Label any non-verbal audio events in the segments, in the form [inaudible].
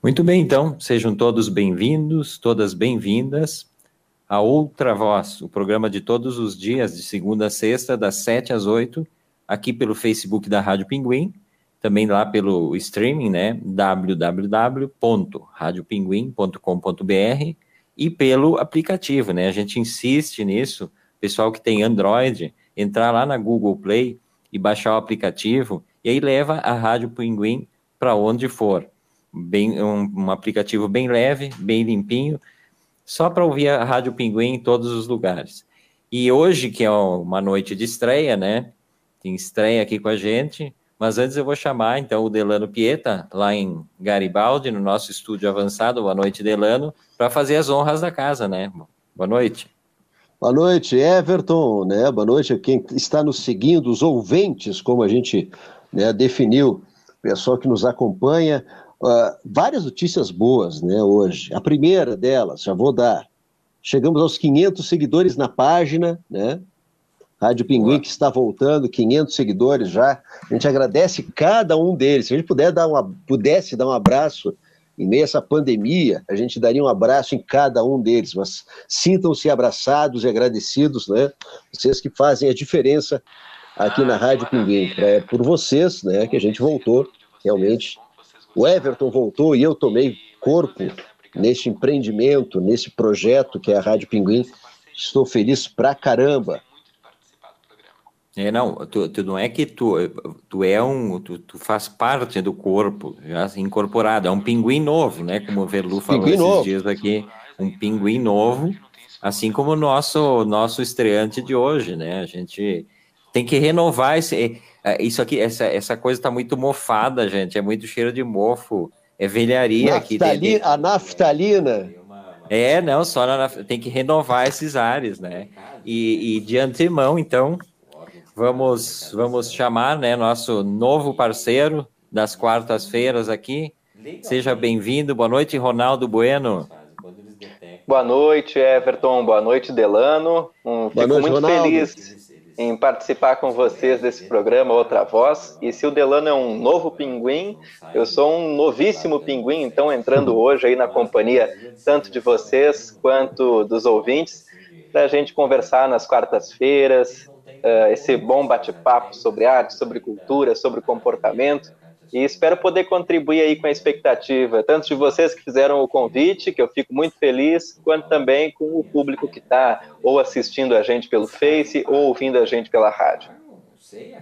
Muito bem, então, sejam todos bem-vindos, todas bem-vindas a Outra Voz, o programa de todos os dias, de segunda a sexta, das sete às oito, aqui pelo Facebook da Rádio Pinguim, também lá pelo streaming, né, www.radiopinguim.com.br e pelo aplicativo, né, a gente insiste nisso, pessoal que tem Android, entrar lá na Google Play e baixar o aplicativo, e aí leva a Rádio Pinguim para onde for bem, um, um aplicativo bem leve, bem limpinho, só para ouvir a Rádio Pinguim em todos os lugares. E hoje, que é uma noite de estreia, né? Tem estreia aqui com a gente, mas antes eu vou chamar então o Delano Pieta, lá em Garibaldi, no nosso estúdio avançado. Boa noite, Delano, para fazer as honras da casa, né? Boa noite. Boa noite, Everton, né? Boa noite a quem está nos seguindo, os ouvintes, como a gente né, definiu, pessoal que nos acompanha. Uh, várias notícias boas né, hoje. A primeira delas, já vou dar. Chegamos aos 500 seguidores na página, né? Rádio Pinguim que está voltando, 500 seguidores já. A gente agradece cada um deles. Se a gente puder dar uma, pudesse dar um abraço em meio a essa pandemia, a gente daria um abraço em cada um deles. Mas sintam-se abraçados e agradecidos, né? Vocês que fazem a diferença aqui na Rádio Pinguim. É por vocês, né, que a gente voltou realmente o Everton voltou e eu tomei corpo nesse empreendimento, nesse projeto que é a Rádio Pinguim. Estou feliz pra caramba. É, não, tu, tu, não é que tu, tu é um, tu, tu, faz parte do corpo, já incorporado, é um pinguim novo, né, como o Verlu falou pinguim esses novo. dias aqui, um pinguim novo, assim como o nosso, nosso estreante de hoje, né, a gente tem que renovar esse, é, isso aqui, essa, essa coisa está muito mofada, gente. É muito cheiro de mofo. É velharia Naftali, aqui. A naftalina. É, não, só na, tem que renovar esses ares, né? E, e de antemão, então, vamos, vamos chamar, né, nosso novo parceiro das quartas-feiras aqui. Seja bem-vindo. Boa noite, Ronaldo Bueno. Boa noite, Everton. Boa noite, Delano. Um, fico noite, muito Ronaldo. feliz em participar com vocês desse programa Outra Voz. E se o Delano é um novo pinguim, eu sou um novíssimo pinguim, então entrando hoje aí na companhia tanto de vocês quanto dos ouvintes, para a gente conversar nas quartas-feiras, uh, esse bom bate-papo sobre arte, sobre cultura, sobre comportamento. E espero poder contribuir aí com a expectativa, tanto de vocês que fizeram o convite, que eu fico muito feliz, quanto também com o público que está ou assistindo a gente pelo Face ou ouvindo a gente pela rádio.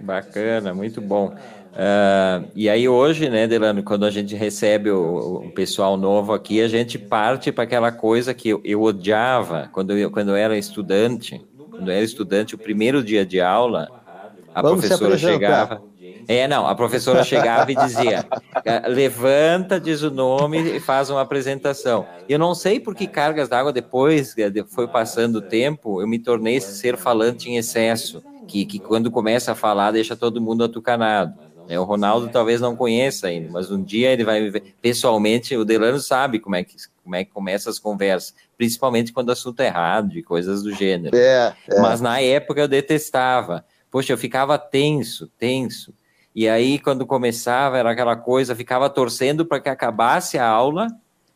Bacana, muito bom. Uh, e aí hoje, né, Delano, quando a gente recebe o, o pessoal novo aqui, a gente parte para aquela coisa que eu, eu odiava quando eu, quando eu era estudante. Quando eu era estudante, o primeiro dia de aula, a Vamos professora chegava é, não, a professora chegava e dizia: levanta, diz o nome e faz uma apresentação. Eu não sei por que cargas d'água depois, foi passando o tempo, eu me tornei ser falante em excesso, que, que quando começa a falar deixa todo mundo atucanado. É, o Ronaldo talvez não conheça ainda, mas um dia ele vai ver. Pessoalmente, o Delano sabe como é que, como é que começa as conversas, principalmente quando o assunto é errado e coisas do gênero. É, é. Mas na época eu detestava. Poxa, eu ficava tenso, tenso. E aí, quando começava, era aquela coisa, ficava torcendo para que acabasse a aula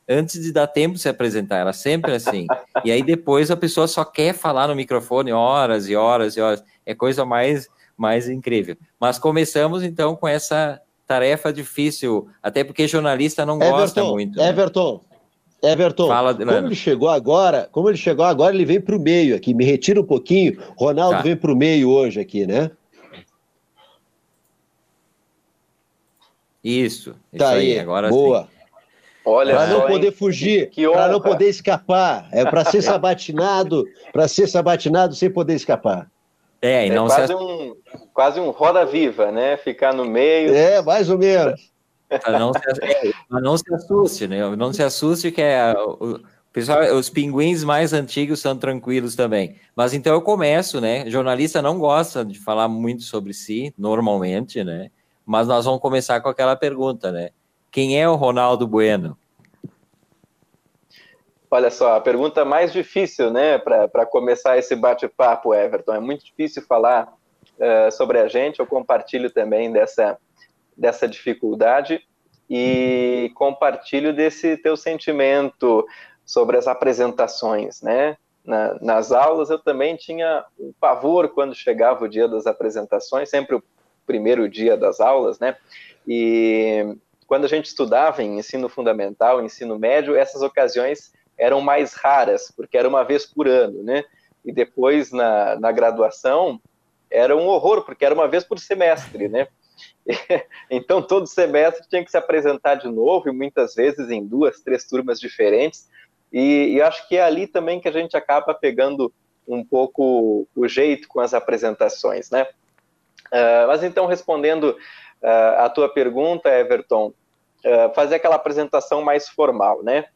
antes de dar tempo de se apresentar. Era sempre assim. E aí, depois, a pessoa só quer falar no microfone horas e horas e horas. É coisa mais, mais incrível. Mas começamos, então, com essa tarefa difícil, até porque jornalista não Everton, gosta muito. Né? Everton, Everton, Fala, como ele chegou agora, como ele chegou agora, ele vem para o meio aqui. Me retira um pouquinho. Ronaldo tá. vem para o meio hoje aqui, né? Isso, tá isso aí, agora boa. Sim. Olha, para não poder fugir, para não poder escapar, é para ser [laughs] sabatinado, para ser sabatinado sem poder escapar. É, e é não é quase, se... um, quase um roda viva, né? Ficar no meio. É, mais ou menos. Não, se, é, não se assuste, né? Não se assuste que é o, pessoal, os pinguins mais antigos são tranquilos também. Mas então eu começo, né? Jornalista não gosta de falar muito sobre si, normalmente, né? Mas nós vamos começar com aquela pergunta, né? Quem é o Ronaldo Bueno? Olha só, a pergunta mais difícil, né, para começar esse bate-papo, Everton. É muito difícil falar uh, sobre a gente, eu compartilho também dessa, dessa dificuldade. e compartilho desse teu sentimento sobre as apresentações, né? Na, nas aulas eu também tinha um pavor quando chegava o dia das apresentações, sempre o primeiro dia das aulas, né? E quando a gente estudava em ensino fundamental, ensino médio, essas ocasiões eram mais raras, porque era uma vez por ano, né? E depois na, na graduação era um horror, porque era uma vez por semestre, né? [laughs] então todo semestre tinha que se apresentar de novo e muitas vezes em duas, três turmas diferentes. E, e acho que é ali também que a gente acaba pegando um pouco o jeito com as apresentações, né? Uh, mas então respondendo uh, a tua pergunta, Everton, uh, fazer aquela apresentação mais formal, né?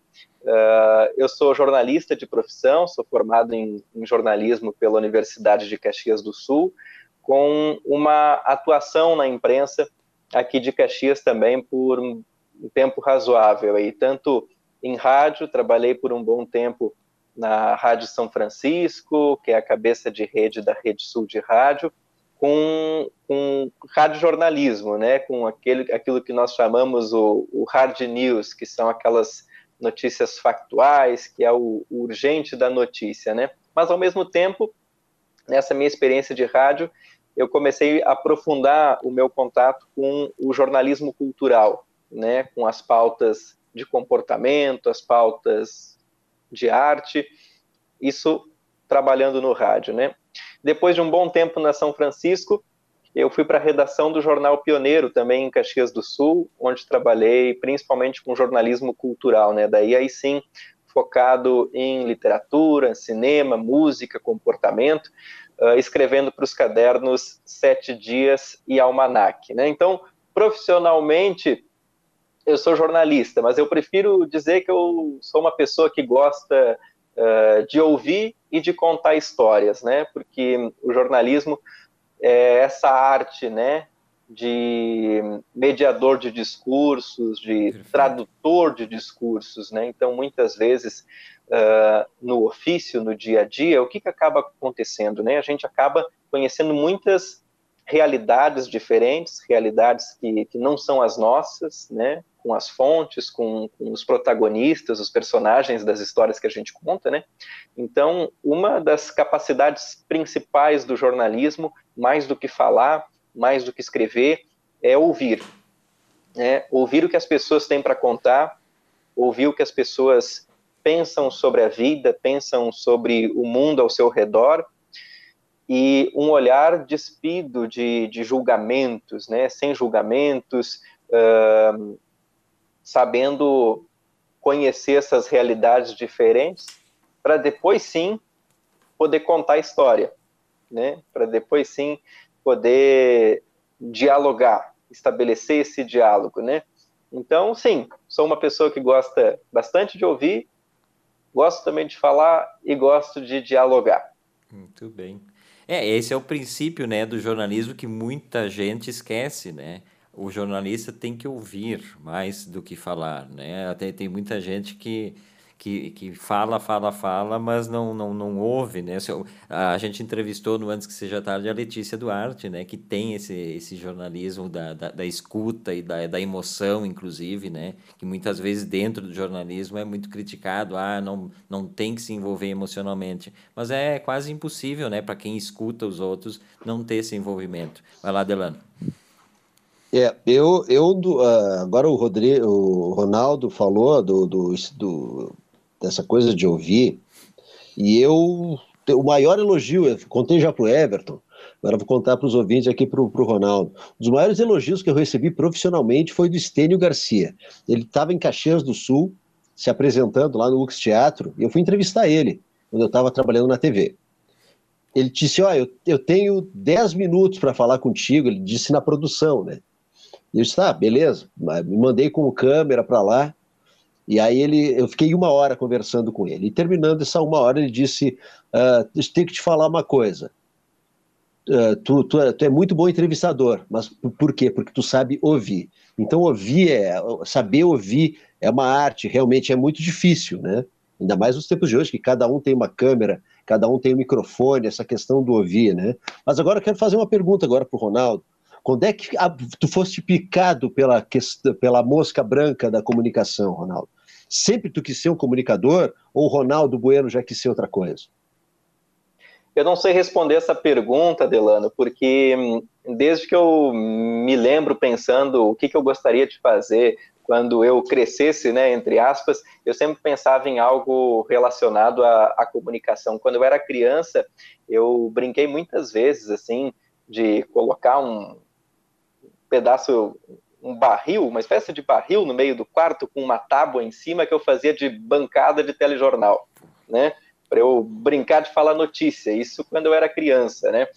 Uh, eu sou jornalista de profissão, sou formado em, em, jornalismo pela Universidade de Caxias do Sul, com uma atuação na imprensa aqui de Caxias também por um tempo razoável. E tanto em rádio, trabalhei por um bom tempo na Rádio São Francisco, que é a cabeça de rede da Rede Sul de Rádio, com, com jornalismo, né, com aquele, aquilo que nós chamamos o, o hard news, que são aquelas notícias factuais, que é o, o urgente da notícia, né? Mas ao mesmo tempo, nessa minha experiência de rádio, eu comecei a aprofundar o meu contato com o jornalismo cultural, né, com as pautas de comportamento, as pautas de arte, isso trabalhando no rádio, né? Depois de um bom tempo na São Francisco, eu fui para a redação do jornal Pioneiro, também em Caxias do Sul, onde trabalhei principalmente com jornalismo cultural, né? Daí aí sim focado em literatura, cinema, música, comportamento, uh, escrevendo para os cadernos Sete Dias e Almanac, né? Então, profissionalmente, eu sou jornalista, mas eu prefiro dizer que eu sou uma pessoa que gosta uh, de ouvir e de contar histórias, né? Porque o jornalismo é essa arte, né? De mediador de discursos, de tradutor de discursos, né? Então, muitas vezes, uh, no ofício, no dia a dia, o que, que acaba acontecendo, né? A gente acaba conhecendo muitas realidades diferentes, realidades que, que não são as nossas, né? com as fontes, com, com, os protagonistas, os personagens das histórias que a gente conta, né? Então, uma das capacidades principais do jornalismo, mais do que falar, mais do que escrever, é ouvir. Né? Ouvir o que as pessoas têm para contar, ouvir o que as pessoas pensam sobre a vida, pensam sobre o mundo ao seu redor, e um olhar despido de, de julgamentos, né? sem julgamentos, uh, sabendo conhecer essas realidades diferentes, para depois sim poder contar a história, né? Para depois sim poder dialogar, estabelecer esse diálogo, né? Então, sim, sou uma pessoa que gosta bastante de ouvir, gosto também de falar e gosto de dialogar. Muito bem. É, esse é o princípio, né, do jornalismo que muita gente esquece, né? o jornalista tem que ouvir mais do que falar, né? Até tem muita gente que, que, que fala, fala, fala, mas não, não, não ouve, né? A gente entrevistou no Antes Que Seja Tarde a Letícia Duarte, né? Que tem esse, esse jornalismo da, da, da escuta e da, da emoção, inclusive, né? Que muitas vezes dentro do jornalismo é muito criticado, ah, não, não tem que se envolver emocionalmente. Mas é quase impossível, né? Para quem escuta os outros, não ter esse envolvimento. Vai lá, Delano. É, eu, eu uh, agora o, Rodrigo, o Ronaldo falou do, do, do, dessa coisa de ouvir, e eu, o maior elogio, eu contei já para o Everton, agora vou contar para os ouvintes aqui para o Ronaldo. Um dos maiores elogios que eu recebi profissionalmente foi do Estênio Garcia. Ele estava em Caxias do Sul, se apresentando lá no Lux Teatro, e eu fui entrevistar ele, quando eu estava trabalhando na TV. Ele disse, ó, oh, eu, eu tenho 10 minutos para falar contigo, ele disse na produção, né? Eu disse, tá, beleza. Me mandei com câmera para lá. E aí ele, eu fiquei uma hora conversando com ele. E terminando essa uma hora, ele disse: uh, tenho que te falar uma coisa. Uh, tu, tu, é, tu, é, muito bom entrevistador, mas por quê? Porque tu sabe ouvir. Então, ouvir é saber ouvir é uma arte, realmente é muito difícil, né? Ainda mais nos tempos de hoje, que cada um tem uma câmera, cada um tem um microfone, essa questão do ouvir, né? Mas agora eu quero fazer uma pergunta agora para o Ronaldo. Quando é que a, tu foste picado pela, pela mosca branca da comunicação, Ronaldo? Sempre tu quis ser um comunicador ou o Ronaldo Bueno já quis ser outra coisa? Eu não sei responder essa pergunta, Delano, porque hum, desde que eu me lembro pensando o que, que eu gostaria de fazer quando eu crescesse, né, entre aspas, eu sempre pensava em algo relacionado à, à comunicação. Quando eu era criança, eu brinquei muitas vezes, assim, de colocar um pedaço, um barril, uma espécie de barril no meio do quarto com uma tábua em cima que eu fazia de bancada de telejornal, né? Para eu brincar de falar notícia. Isso quando eu era criança, né?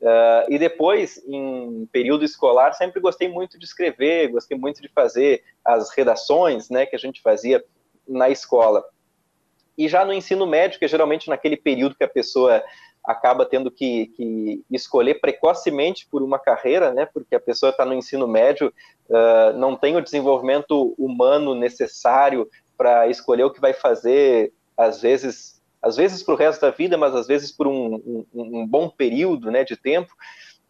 Uh, e depois, em período escolar, sempre gostei muito de escrever, gostei muito de fazer as redações, né, que a gente fazia na escola. E já no ensino médio, que é geralmente naquele período que a pessoa acaba tendo que, que escolher precocemente por uma carreira, né, porque a pessoa está no ensino médio, uh, não tem o desenvolvimento humano necessário para escolher o que vai fazer, às vezes às vezes para o resto da vida, mas às vezes por um, um, um bom período né, de tempo.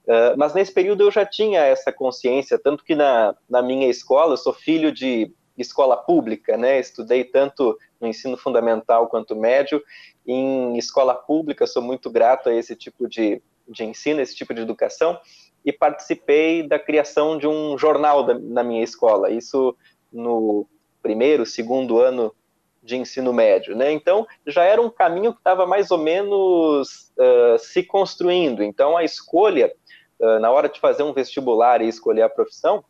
Uh, mas nesse período eu já tinha essa consciência, tanto que na, na minha escola, eu sou filho de escola pública, né? Estudei tanto no ensino fundamental quanto médio. Em escola pública, sou muito grato a esse tipo de, de ensino, esse tipo de educação, e participei da criação de um jornal da, na minha escola. Isso no primeiro, segundo ano de ensino médio, né? Então já era um caminho que estava mais ou menos uh, se construindo. Então a escolha uh, na hora de fazer um vestibular e escolher a profissão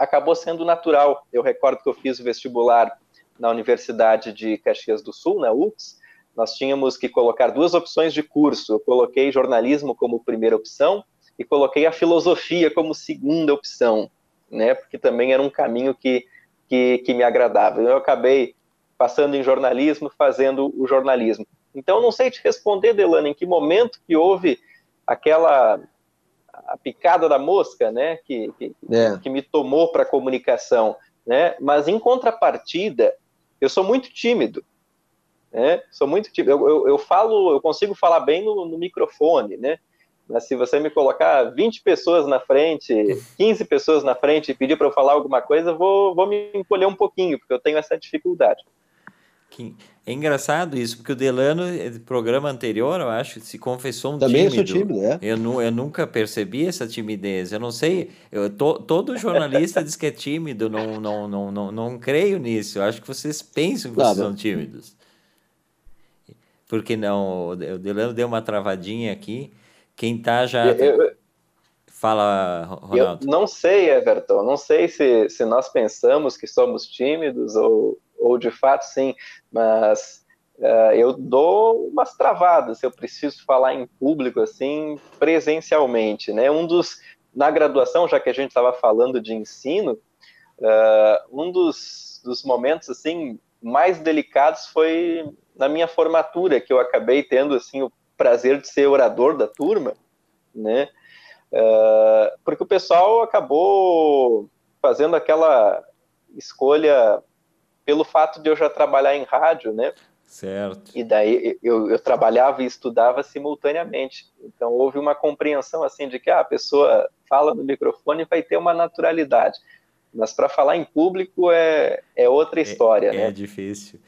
acabou sendo natural. Eu recordo que eu fiz o vestibular na Universidade de Caxias do Sul, na UFS. Nós tínhamos que colocar duas opções de curso. Eu coloquei jornalismo como primeira opção e coloquei a filosofia como segunda opção, né? Porque também era um caminho que que, que me agradava. Eu acabei passando em jornalismo, fazendo o jornalismo. Então, não sei te responder, Delano, em que momento que houve aquela a picada da mosca, né, que, que, é. que me tomou para a comunicação, né, mas em contrapartida, eu sou muito tímido, né, sou muito tímido, eu, eu, eu falo, eu consigo falar bem no, no, microfone, né, mas se você me colocar 20 pessoas na frente, 15 pessoas na frente e pedir para eu falar alguma coisa, vou, vou me encolher um pouquinho, porque eu tenho essa dificuldade. Que... É engraçado isso, porque o Delano, eh, programa anterior, eu acho, se confessou um Também tímido. Também sou tímido, é. Eu, nu, eu nunca percebi essa timidez. Eu não sei, eu, to, todo jornalista [laughs] diz que é tímido, não, não, não, não, não creio nisso. Eu acho que vocês pensam que vocês são tímidos. Porque não, o Delano deu uma travadinha aqui. Quem tá já... Eu, Fala, Ronaldo. Eu não sei, Everton, não sei se, se nós pensamos que somos tímidos ou ou de fato sim, mas uh, eu dou umas travadas se eu preciso falar em público assim presencialmente, né? Um dos na graduação, já que a gente estava falando de ensino, uh, um dos, dos momentos assim mais delicados foi na minha formatura que eu acabei tendo assim o prazer de ser orador da turma, né? Uh, porque o pessoal acabou fazendo aquela escolha pelo fato de eu já trabalhar em rádio, né? Certo. E daí eu, eu trabalhava e estudava simultaneamente. Então houve uma compreensão assim de que ah, a pessoa fala no microfone e vai ter uma naturalidade. Mas para falar em público é, é outra é, história, é, né? É difícil.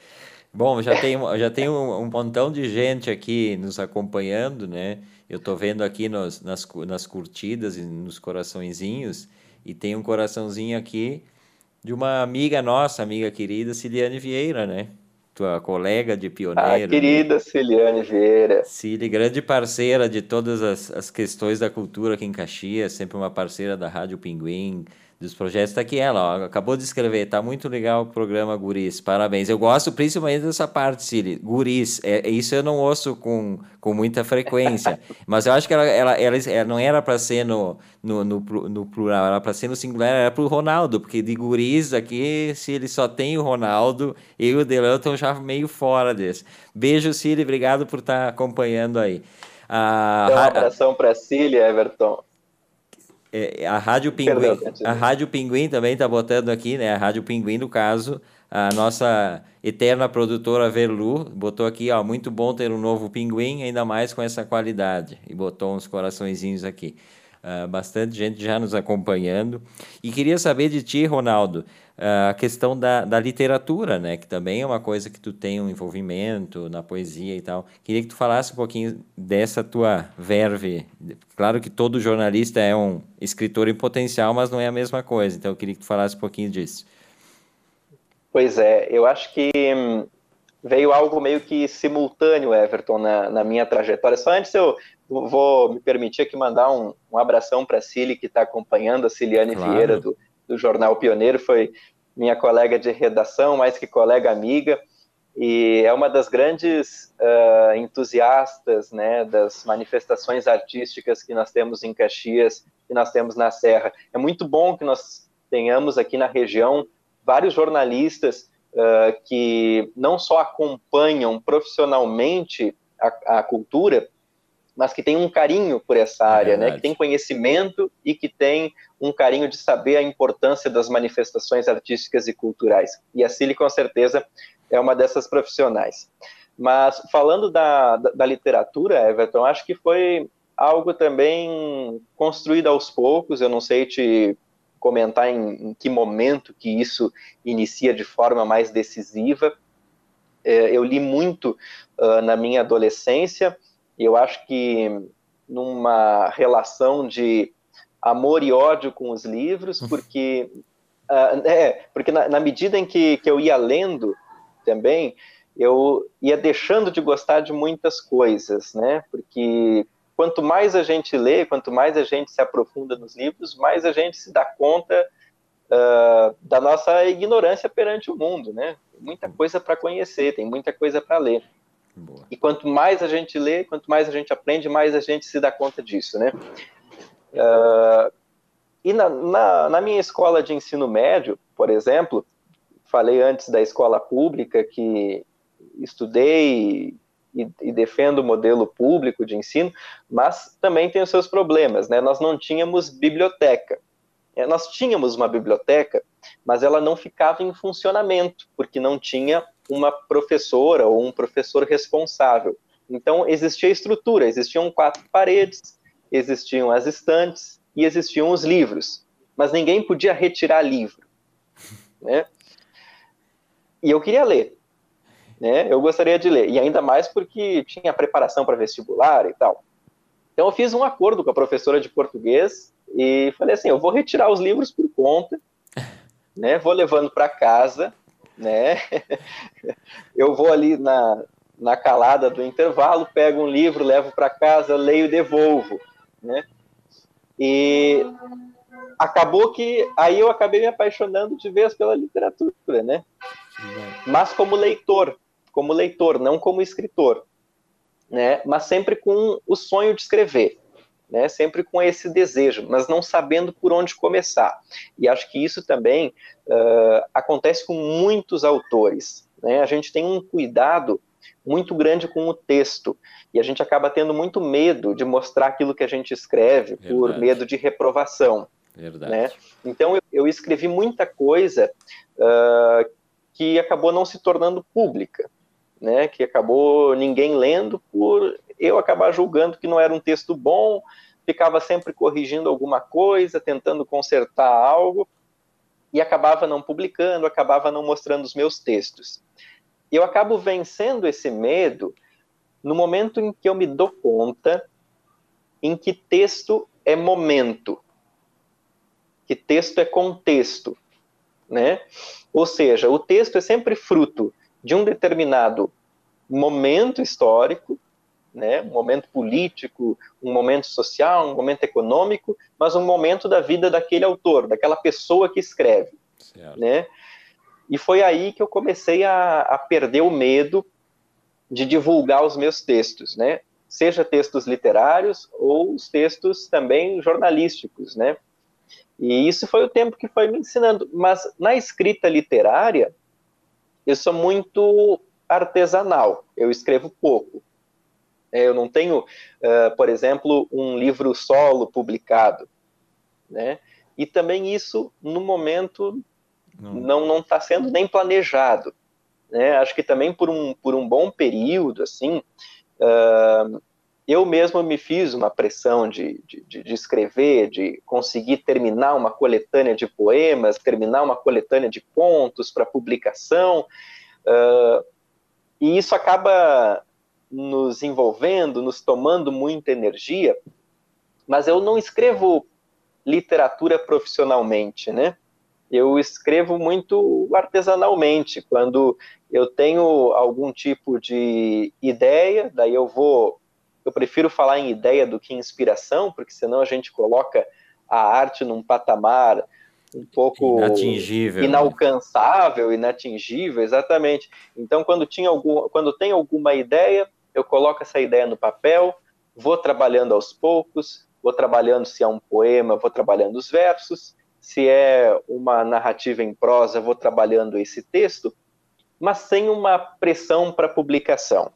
Bom, já tem, já tem um, um, montão de gente aqui nos acompanhando, né? Eu estou vendo aqui nos, nas, nas curtidas e nos coraçõezinhos, e tem um coraçãozinho aqui de uma amiga nossa, amiga querida, Ciliane Vieira, né? Tua colega de pioneiro. Ah, querida né? Ciliane Vieira. Cili, grande parceira de todas as, as questões da cultura aqui em Caxias, sempre uma parceira da Rádio Pinguim, dos projetos. Está aqui ela, ó, acabou de escrever. Tá muito legal o programa Guris. Parabéns. Eu gosto principalmente dessa parte, Cili. Guris. É, isso eu não ouço com, com muita frequência. [laughs] mas eu acho que ela, ela, ela, ela não era para ser no, no, no, no, plural, era para ser no singular, era para o Ronaldo. Porque de Guris aqui, se ele só tem o Ronaldo, eu e o Delano estão já meio fora desse. Beijo, Cili. Obrigado por estar tá acompanhando aí. Ah, um abração para Cília, Everton. É, a Rádio Pinguim, a Rádio Pinguim também está botando aqui, né? A Rádio Pinguim, no caso, a nossa eterna produtora Verlu botou aqui, ó, muito bom ter um novo Pinguim, ainda mais com essa qualidade. E botou uns coraçõezinhos aqui. uh, bastante gente já nos acompanhando. E queria saber de ti, Ronaldo, a questão da, da literatura, né? Que também é uma coisa que tu tem um envolvimento na poesia e tal. Queria que tu falasse um pouquinho dessa tua verve. Claro que todo jornalista é um escritor em potencial, mas não é a mesma coisa. Então eu queria que tu falasse um pouquinho disso. Pois é, eu acho que hum, veio algo meio que simultâneo, Everton, na, na minha trajetória. Só antes eu vou me permitir aqui mandar um, um abração para a Cili, que está acompanhando, a Ciliane claro. Vieira, do, do Jornal Pioneiro, foi minha colega de redação, mais que colega amiga, e é uma das grandes uh, entusiastas né, das manifestações artísticas que nós temos em Caxias, que nós temos na Serra. É muito bom que nós tenhamos aqui na região vários jornalistas uh, que não só acompanham profissionalmente a, a, cultura, mas que têm um carinho por essa área, é né? que tem conhecimento e que tem um carinho de saber a importância das manifestações artísticas e culturais. E a Cili, com certeza, é uma dessas profissionais. Mas falando da, da, da literatura, Everton, acho que foi algo também construído aos poucos, eu não sei te comentar em, em que momento que isso inicia de forma mais decisiva. É, eu li muito uh, na minha adolescência, e eu acho que numa relação de amor e ódio com os livros, uhum. porque, uh, é, porque na, na, medida em que, que eu ia lendo também, eu ia deixando de gostar de muitas coisas, né? Porque quanto mais a gente lê, quanto mais a gente se aprofunda nos livros, mais a gente se dá conta uh, da nossa ignorância perante o mundo, né? Tem muita coisa para conhecer, tem muita coisa para ler. Boa. E quanto mais a gente lê, quanto mais a gente aprende, mais a gente se dá conta disso, né? Uh, e na, na, na minha escola de ensino médio, por exemplo, falei antes da escola pública que estudei e, e, defendo o modelo público de ensino, mas também tem os seus problemas, né? Nós não tínhamos biblioteca. É, nós tínhamos uma biblioteca, mas ela não ficava em funcionamento, porque não tinha uma professora ou um professor responsável. Então, existia estrutura, existiam quatro paredes, existiam as estantes e existiam os livros, mas ninguém podia retirar livro, né? E eu queria ler, né? Eu gostaria de ler, e ainda mais porque tinha preparação para vestibular e tal. Então eu fiz um acordo com a professora de português e falei assim, eu vou retirar os livros por conta, né? Vou levando para casa, né? eu vou ali na, na calada do intervalo, pego um livro, levo para casa, leio e devolvo, né? E acabou que aí eu acabei me apaixonando de vez pela literatura, né? Mas como leitor, como leitor, não como escritor, né? Mas sempre com o sonho de escrever, né? Sempre com esse desejo, mas não sabendo por onde começar. E acho que isso também uh, acontece com muitos autores, né? A gente tem um cuidado muito grande com o texto e a gente acaba tendo muito medo de mostrar aquilo que a gente escreve Verdade. por medo de reprovação. Verdade. Né? Então eu, eu, escrevi muita coisa uh, que acabou não se tornando pública né, que acabou ninguém lendo por eu acabar julgando que não era um texto bom, ficava sempre corrigindo alguma coisa, tentando consertar algo e acabava não publicando, acabava não mostrando os meus textos. Eu acabo vencendo esse medo no momento em que eu me dou conta em que texto é momento, que texto é contexto, né? Ou seja, o texto é sempre fruto de um determinado momento histórico, né, um momento político, um momento social, um momento econômico, mas um momento da vida daquele autor, daquela pessoa que escreve, certo. né? E foi aí que eu comecei a, a, perder o medo de divulgar os meus textos, né? Seja textos literários ou os textos também jornalísticos, né? E isso foi o tempo que foi me ensinando. Mas na escrita literária, eu sou muito artesanal, eu escrevo pouco. É, eu não tenho, uh, por exemplo, um livro solo publicado, né? E também isso, no momento, não está sendo nem planejado. Né? Acho que também por um, por um bom período, assim, uh, eu mesmo me fiz uma pressão de, de, de, escrever, de conseguir terminar uma coletânea de poemas, terminar uma coletânea de contos para publicação, uh, e isso acaba nos envolvendo, nos tomando muita energia, mas eu não escrevo literatura profissionalmente, né? Eu escrevo muito artesanalmente, quando eu tenho algum tipo de ideia, daí eu vou eu prefiro falar em ideia do que em inspiração, porque senão a gente coloca a arte num patamar um pouco inatingível, inalcançável, né? inatingível, exatamente. Então, quando tinha algum, quando tem alguma ideia, eu coloco essa ideia no papel, vou trabalhando aos poucos, vou trabalhando se é um poema, vou trabalhando os versos, se é uma narrativa em prosa, vou trabalhando esse texto, mas sem uma pressão para publicação.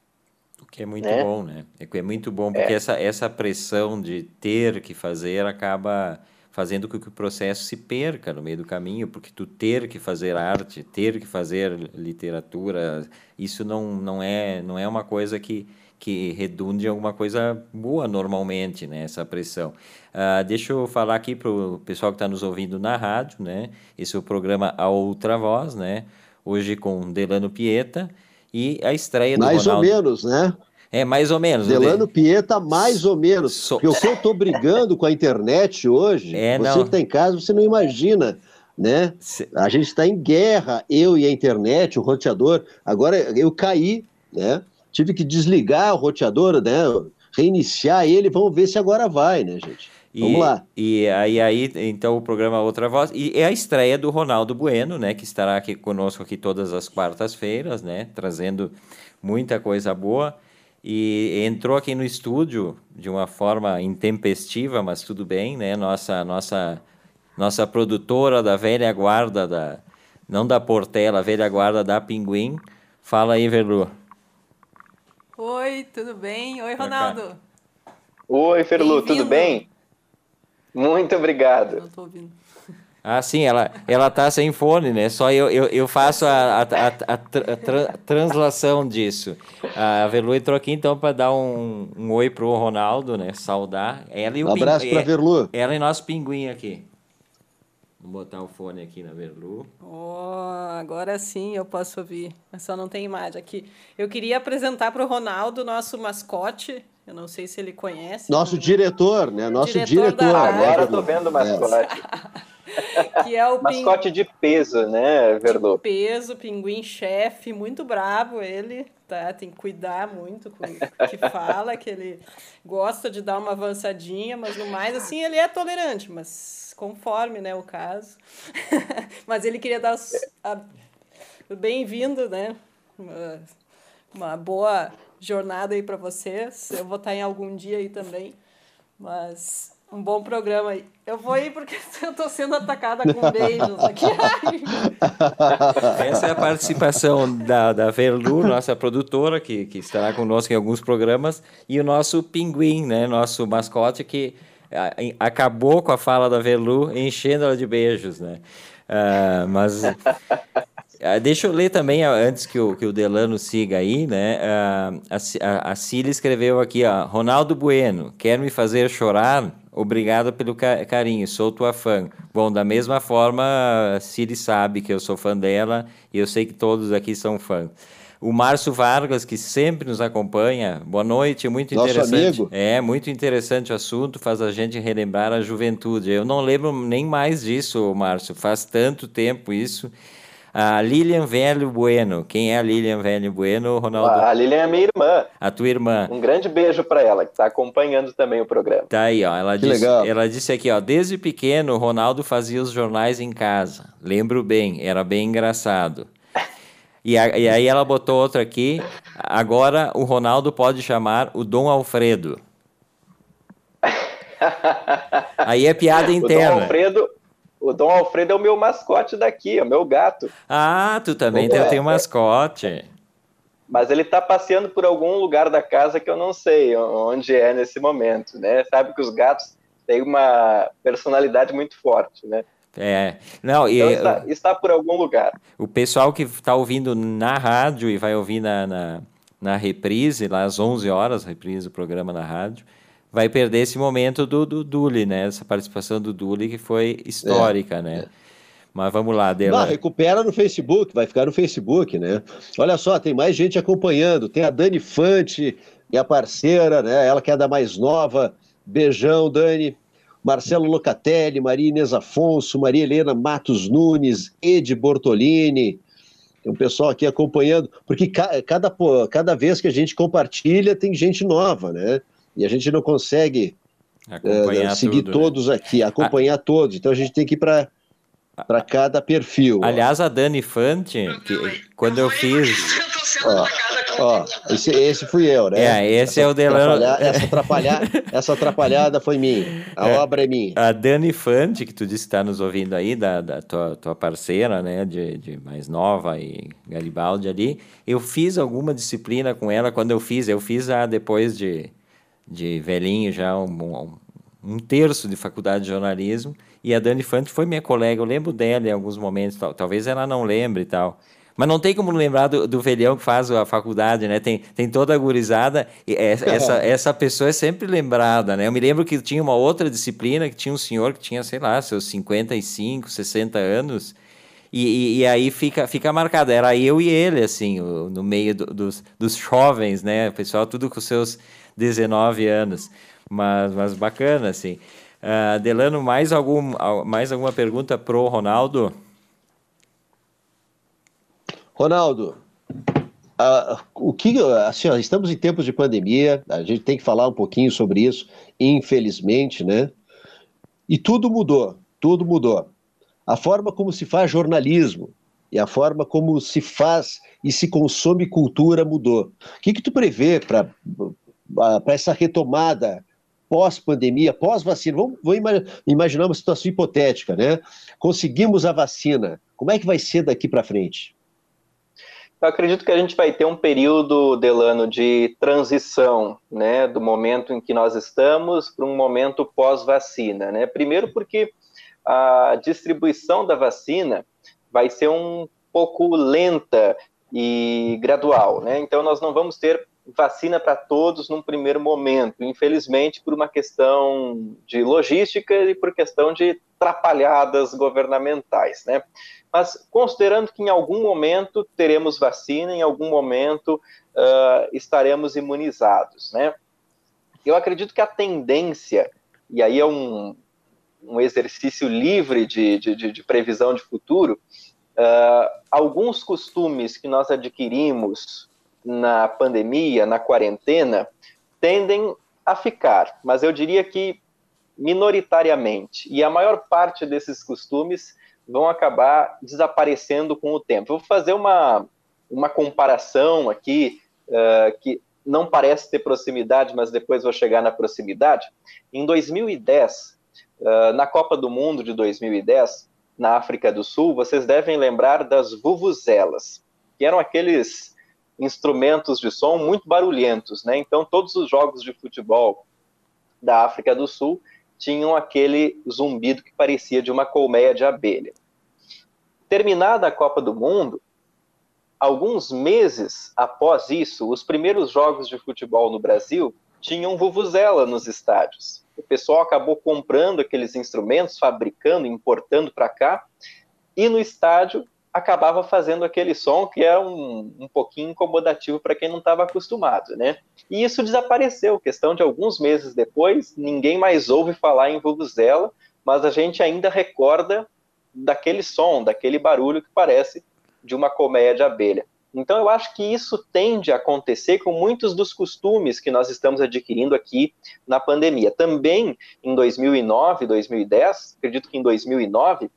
O que é muito né? bom, né? É, é muito bom, porque é. essa, essa pressão de ter que fazer acaba fazendo com que o processo se perca no meio do caminho, porque tu ter que fazer arte, ter que fazer literatura, isso não, não, é, não é uma coisa que, que redunde em alguma coisa boa normalmente, né, essa pressão. Uh, deixa eu falar aqui para o pessoal que está nos ouvindo na rádio, né, esse é o programa A Outra Voz, né, hoje com Delano Pieta, e a estreia do Mais Ronaldo... ou menos, né? É, mais ou menos. Delano Pieta, mais ou menos. So... Porque o que eu estou brigando com a internet hoje, é, você não. que está em casa, você não imagina, né? Se... A gente está em guerra, eu e a internet, o roteador. Agora eu caí, né? Tive que desligar o roteador, né? Reiniciar ele, vamos ver se agora vai, né, gente? Vamos lá. E aí, aí, então, o programa Outra Voz. E é a estreia do Ronaldo Bueno, né? Que estará aqui conosco aqui todas as quartas-feiras, né? Trazendo muita coisa boa. E entrou aqui no estúdio de uma forma intempestiva, mas tudo bem, né? Nossa, nossa, nossa produtora da velha guarda, da, não da Portela, velha guarda da Pinguim. Fala aí, Verlu. Oi, tudo bem? Oi, Ronaldo. Oi, Verlu, tudo bem? Muito obrigado. Não tô ouvindo. Ah, sim, ela, ela tá sem fone, né? Só eu, eu, eu faço a, a, a, a tra, translação disso. A Verlu entrou aqui, então, para dar um, um oi pro Ronaldo, né? Saudar. Ela e o um abraço para Verlu. Ela e nosso pinguim aqui. Vou botar o fone aqui na Verlu. Oh, agora sim eu posso ouvir. Eu só não tem imagem aqui. Eu queria apresentar para o Ronaldo, nosso mascote, eu não sei se ele conhece. Nosso diretor, né? Nosso diretor. diretor Agora eu tô vendo o mascote. [laughs] que é o mascote de peso, né, Verlu? De peso, pinguim chefe, muito bravo ele, tá? Tem que cuidar muito com o que fala, que ele gosta de dar uma avançadinha, mas no mais, assim, ele é tolerante, mas conforme, né, o caso. [laughs] mas ele queria dar bem-vindo, né? Uma, uma boa jornada aí para vocês. Eu vou estar em algum dia aí também. Mas um bom programa aí. Eu vou ir porque [laughs] eu estou sendo atacada com beijos aqui. Essa é a participação da, da Verlu, nossa produtora, que, que estará conosco em alguns programas, e o nosso pinguim, né, nosso mascote, que acabou com a fala da Verlu, enchendo ela de beijos, né? Uh, mas ah, deixa eu ler também, ah, antes que o, que o Delano siga aí, né? Ah, a, a, a Cília escreveu aqui, ó, Ronaldo Bueno, quer me fazer chorar? Obrigado pelo carinho, sou tua fã. Bom, da mesma forma, a Cília sabe que eu sou fã dela e eu sei que todos aqui são fãs. O Márcio Vargas, que sempre nos acompanha, boa noite, muito Nosso interessante. Amigo. É, muito interessante o assunto, faz a gente relembrar a juventude. Eu não lembro nem mais disso, Márcio, faz tanto tempo isso. A Lilian Velho Bueno. Quem é a Lilian Velho Bueno, Ronaldo? A Lilian é minha irmã. A tua irmã. Um grande beijo para ela, que está acompanhando também o programa. Tá aí, ó. Ela, disse, legal. ela disse aqui, ó. Desde pequeno, o Ronaldo fazia os jornais em casa. Lembro bem, era bem engraçado. E, a, e aí ela botou outra aqui. Agora o Ronaldo pode chamar o Dom Alfredo. [laughs] Aí é piada interna. O Dom Alfredo, o Dom Alfredo é o meu mascote daqui, é o meu gato. Ah, tu também tem, tem um mascote. Mas ele está passeando por algum lugar da casa que eu não sei onde é nesse momento, né? Sabe que os gatos têm uma personalidade muito forte, né? É, não, então e, está, está, por algum lugar. O pessoal que está ouvindo na rádio e vai ouvir na, na na reprise, lá às 11 horas, reprise o programa na rádio, vai perder esse momento do, do Duli, né? Essa participação do Duli que foi histórica, é, né? É. Mas vamos lá, Dela. Não, recupera no Facebook, vai ficar no Facebook, né? Olha só, tem mais gente acompanhando. Tem a Dani Fante, minha parceira, né? Ela que é da mais nova. Beijão, Dani. Marcelo Locatelli, Maria Inês Afonso, Maria Helena Matos Nunes, Ed Bortolini. Tem um pessoal aqui acompanhando, porque cada, cada vez que a gente compartilha, tem gente nova, né? E a gente não consegue é, seguir tudo, né? todos né? aqui, acompanhar a... todos. Então a gente tem que ir para para cada perfil. Aliás, a Dani Fante, que, quando eu fiz. [laughs] Ó, ó, esse, esse fui eu, né? É, esse essa é o Delano. Essa, atrapalhada, [laughs] essa atrapalhada foi minha. A é, obra é minha. A Dani Fante, que tu disse que está nos ouvindo aí, da, da tua, tua parceira, né, de, de mais nova e Garibaldi ali, eu fiz alguma disciplina com ela quando eu fiz. Eu fiz a depois de, de velhinho, já um, um, terço de faculdade de jornalismo. E a Dani Fante foi minha colega, eu lembro dela em alguns momentos, tal, talvez ela não lembre e tal. Mas não tem como lembrar do, do velhão que faz a faculdade, né? Tem, tem toda a gurizada. E [laughs] essa, essa pessoa é sempre lembrada, né? Eu me lembro que tinha uma outra disciplina que tinha um senhor que tinha, sei lá, seus 55, 60 anos. E, e, e aí fica, fica marcado. Era eu e ele, assim, no meio do, dos, dos jovens, né? O pessoal tudo com seus 19 anos. Mas, mas bacana, assim. Uh, Delano, mais, algum, mais alguma pergunta pro Ronaldo? Ronaldo, uh, o que, assim, estamos em tempos de pandemia, a gente tem que falar um pouquinho sobre isso, infelizmente, né? E tudo mudou, tudo mudou. A forma como se faz jornalismo e a forma como se faz e se consome cultura mudou. O que, que tu prevê para essa retomada pós-pandemia, pós-vacina, vamos, vamos, imaginar uma situação hipotética, né? Conseguimos a vacina, como é que vai ser daqui para frente? Eu acredito que a gente vai ter um período, Delano, de transição, né, do momento em que nós estamos para um momento pós-vacina, né? Primeiro porque a distribuição da vacina vai ser um pouco lenta e gradual, né? Então nós não vamos ter vacina para todos num primeiro momento, infelizmente por uma questão de logística e por questão de atrapalhadas governamentais, né? Mas considerando que em algum momento teremos vacina, em algum momento uh, estaremos imunizados, né? Eu acredito que a tendência, e aí é um, um exercício livre de, de, de previsão de futuro, uh, alguns costumes que nós adquirimos na pandemia, na quarentena, tendem a ficar, mas eu diria que minoritariamente. E a maior parte desses costumes vão acabar desaparecendo com o tempo. Vou fazer uma, uma comparação aqui, uh, que não parece ter proximidade, mas depois vou chegar na proximidade. Em 2010, uh, na Copa do Mundo de 2010, na África do Sul, vocês devem lembrar das vuvuzelas, que eram aqueles instrumentos de som muito barulhentos, né? Então todos os jogos de futebol da África do Sul tinham aquele zumbido que parecia de uma colmeia de abelha. Terminada a Copa do Mundo, alguns meses após isso, os primeiros jogos de futebol no Brasil tinham vuvuzela nos estádios. O pessoal acabou comprando aqueles instrumentos, fabricando, importando para cá, e no estádio acabava fazendo aquele som que é um, um pouquinho incomodativo para quem não estava acostumado, né? E isso desapareceu. Questão de alguns meses depois, ninguém mais ouve falar em vuvuzela, mas a gente ainda recorda daquele som, daquele barulho que parece de uma colmeia de abelha. Então, eu acho que isso tende a acontecer com muitos dos costumes que nós estamos adquirindo aqui na pandemia. Também em 2009, 2010, acredito que em 2009,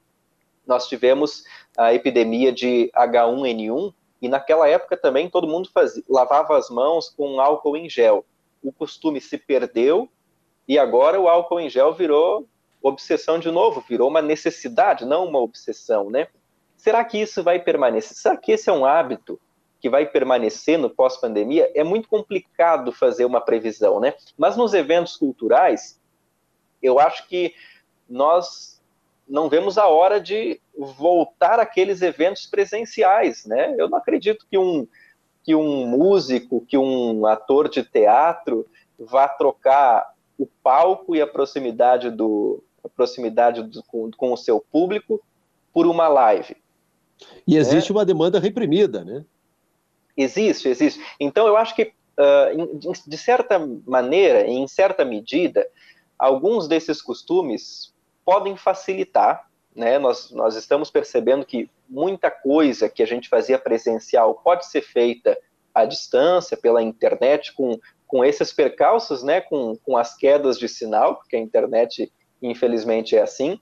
nós tivemos a epidemia de H1N1 e naquela época também todo mundo fazia, lavava as mãos com álcool em gel. O costume se perdeu e agora o álcool em gel virou obsessão de novo, virou uma necessidade, não uma obsessão, né? Será que isso vai permanecer? Será que esse é um hábito que vai permanecer no pós-pandemia? É muito complicado fazer uma previsão, né? Mas nos eventos culturais, eu acho que nós não vemos a hora de voltar àqueles eventos presenciais, né? Eu não acredito que um, que um músico, que um ator de teatro vá trocar o palco e a proximidade do a proximidade do, com, com, o seu público por uma live. E existe né? uma demanda reprimida, né? Existe, existe. Então eu acho que uh, de certa maneira, em certa medida, alguns desses costumes podem facilitar né, nós, nós estamos percebendo que muita coisa que a gente fazia presencial pode ser feita à distância, pela internet, com, com esses percalços, né, com, com as quedas de sinal, porque a internet, infelizmente, é assim.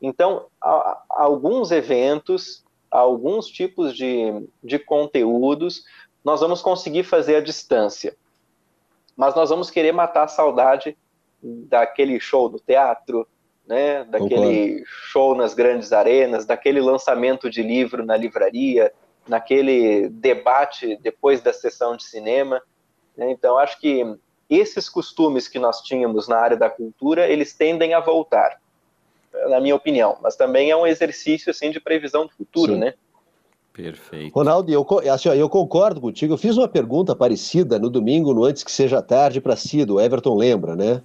Então, há, há alguns eventos, alguns tipos de, de conteúdos, nós vamos conseguir fazer à distância. Mas nós vamos querer matar a saudade daquele show no teatro, né? Daquele Concordo. show nas grandes arenas, daquele lançamento de livro na livraria, naquele debate depois da sessão de cinema. Né? Então, acho que esses costumes que nós tínhamos na área da cultura, eles tendem a voltar, na minha opinião. Mas também é um exercício assim de previsão do futuro, Sim. né? Perfeito. Ronaldo, eu, assim, eu concordo contigo. Eu fiz uma pergunta parecida no domingo, no Antes que Seja Tarde, para Cido. O Everton lembra, né?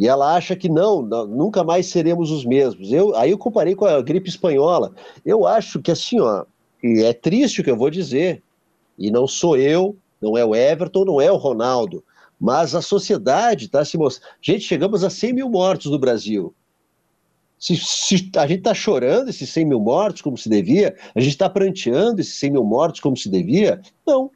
E ela acha que não, nunca mais seremos os mesmos. Eu, aí eu comparei com a gripe espanhola. Eu acho que assim, ó, e é triste o que eu vou dizer, e não sou eu, não é o Everton, não é o Ronaldo, mas a sociedade está se mostrando. Gente, chegamos a 100 mil mortos no Brasil. Se, se, a gente está chorando esses 100 mil mortos como se devia, a gente está pranteando esses 100 mil mortos como se devia? Não.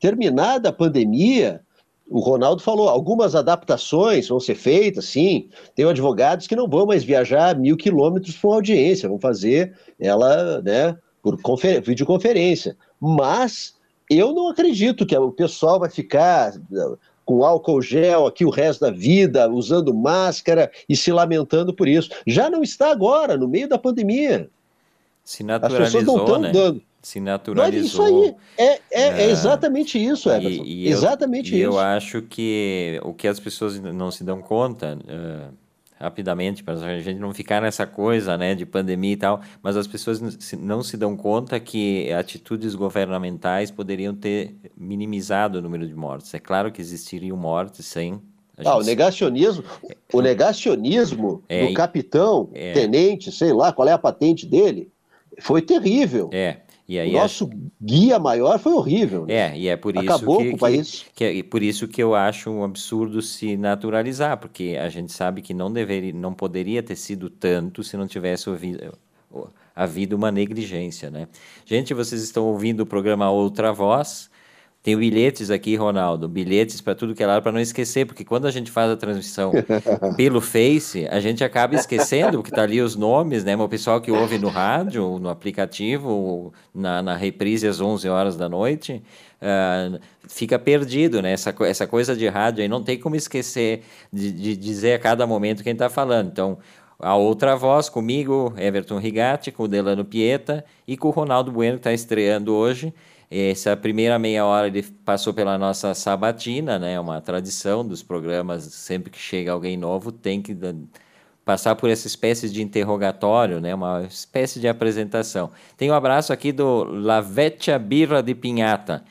Terminada a pandemia, o Ronaldo falou, algumas adaptações vão ser feitas, sim. Tem advogados que não vão mais viajar mil quilômetros para uma audiência, vão fazer ela né, por videoconferência. Mas eu não acredito que o pessoal vai ficar uh, com álcool gel aqui o resto da vida, usando máscara e se lamentando por isso. Já não está agora, no meio da pandemia. Se naturalizou, As pessoas não estão né? dando se naturalizou. isso aí, é, é, é, é exatamente isso, Everton. E, e exatamente eu, isso. E eu acho que o que as pessoas não se dão conta, uh, rapidamente, para a gente não ficar nessa coisa né, de pandemia e tal, mas as pessoas não se dão conta que atitudes governamentais poderiam ter minimizado o número de mortes. É claro que existiriam mortes sem ah, o negacionismo, o negacionismo é, do capitão, é, tenente, sei lá, qual é a patente dele, foi terrível. É. O nosso acho... guia maior foi horrível. Né? É, e é por isso Acabou que, com o país. Que, que, é por isso que eu acho um absurdo se naturalizar, porque a gente sabe que não deveria, não poderia ter sido tanto se não tivesse ouvido, havido uma negligência, né? Gente, vocês estão ouvindo o programa Outra Voz. Tem bilhetes aqui, Ronaldo, bilhetes para tudo que é lado, para não esquecer, porque quando a gente faz a transmissão [laughs] pelo Face, a gente acaba esquecendo que está ali os nomes, né? O pessoal que ouve no rádio, no aplicativo, na, na reprise às 11 horas da noite, uh, fica perdido, né? Essa, essa coisa de rádio aí não tem como esquecer de, de dizer a cada momento quem está falando. Então, a outra voz comigo, Everton Rigatti, com o Delano Pieta e com o Ronaldo Bueno, que está estreando hoje. Essa primeira meia hora ele passou pela nossa sabatina, né? Uma tradição dos programas, sempre que chega alguém novo, tem que passar por essa espécie de interrogatório, né? Uma espécie de apresentação. Tem um abraço aqui do Lavetia Birra de Pinhata.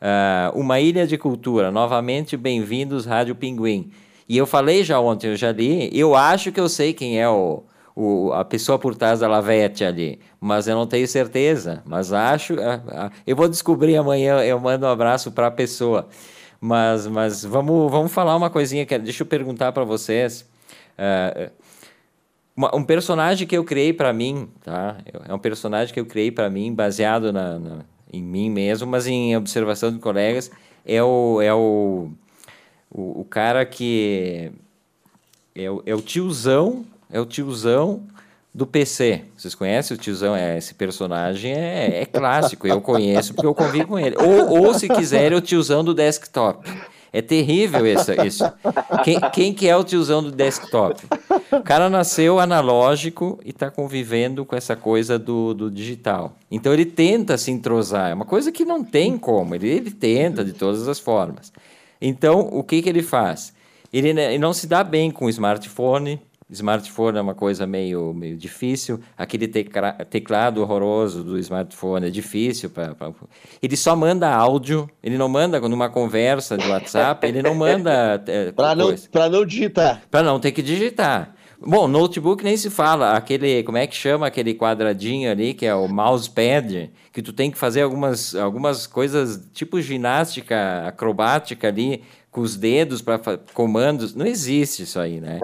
Uh, uma ilha de cultura. Novamente, bem-vindos, Rádio Pinguim. E eu falei já ontem, eu já li, eu acho que eu sei quem é o, o, a pessoa por trás da lavete ali, mas eu não tenho certeza. Mas acho, eu vou descobrir amanhã, eu mando um abraço para a pessoa. Mas, mas vamos, vamos falar uma coisinha que deixa eu perguntar para vocês. Uh, uma, um personagem que eu criei para mim, tá? É um personagem que eu criei para mim, baseado na, na, em mim mesmo, mas em observação de colegas. É o, é o, o, o cara que é o, é o tiozão é o tiozão do PC. Vocês conhecem o tiozão? É, esse personagem é, é clássico, eu conheço porque eu convivo com ele. Ou, ou se quiser, é o tiozão do desktop. É terrível isso. isso. Quem, quem que é o tiozão do desktop? O cara nasceu analógico e está convivendo com essa coisa do, do digital. Então ele tenta se entrosar. É uma coisa que não tem como. Ele, ele tenta de todas as formas. Então, o que, que ele faz? Ele, ele não se dá bem com o smartphone, Smartphone é uma coisa meio, meio difícil. Aquele tecla, teclado horroroso do smartphone é difícil. Pra, pra, Ele só manda áudio, ele não manda numa conversa de WhatsApp, ele não manda. [laughs] É, para não, não digitar. Para não ter que digitar. Bom, notebook nem se fala. Aquele, como é que chama aquele quadradinho ali, que é o mousepad, que tu tem que fazer algumas, algumas coisas tipo ginástica acrobática ali, com os dedos para comandos. Não existe isso aí, né?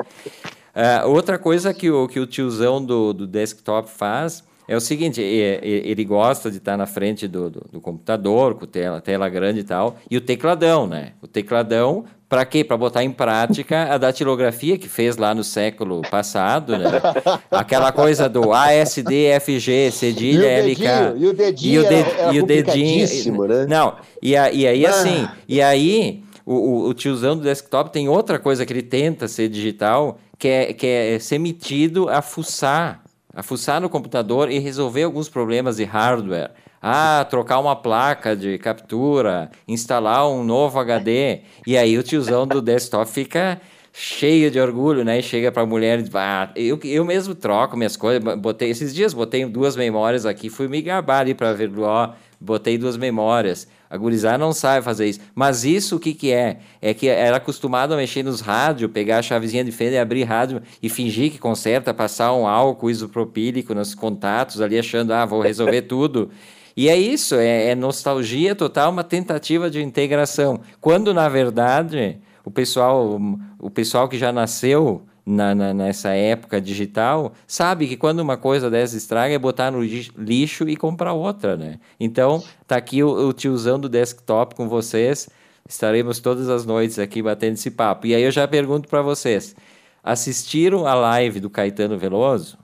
Uh, outra coisa que o, que o tiozão do, do desktop faz é o seguinte, ele gosta de estar na frente do, do, do, computador, com tela, tela grande e tal, e o tecladão, né? O tecladão, para quê? Para botar em prática a datilografia que fez lá no século passado, né? [laughs] Aquela coisa do ASDFG, cedilha, e LK. E o dedinho, e o, de, era, e o dedinho, né? Não, e, a, e aí assim, e aí o, o, o tiozão do desktop tem outra coisa que ele tenta ser digital, que é, é ser metido a fuçar, a fuçar no computador e resolver alguns problemas de hardware. Ah, trocar uma placa de captura, instalar um novo HD. E aí o tiozão do desktop fica cheio de orgulho, né? E chega para a mulher e diz, ah, eu, eu mesmo troco minhas coisas. Botei, esses dias botei duas memórias aqui, fui me gabar ali para ver, ó, botei duas memórias. A gurizada não sabe fazer isso. Mas isso o que, que é? É que era acostumado a mexer nos rádios, pegar a chavezinha de fenda e abrir rádio e fingir que conserta, passar um álcool isopropílico nos contatos ali, achando, ah, vou resolver [laughs] tudo. E é isso, é, é nostalgia total, uma tentativa de integração. Quando, na verdade, o pessoal, o pessoal que já nasceu na, na, nessa época digital, sabe que quando uma coisa dessa estraga é botar no lixo e comprar outra, né? Então, tá aqui o, o tiozão do desktop com vocês. Estaremos todas as noites aqui batendo esse papo. E aí eu já pergunto para vocês: assistiram a live do Caetano Veloso?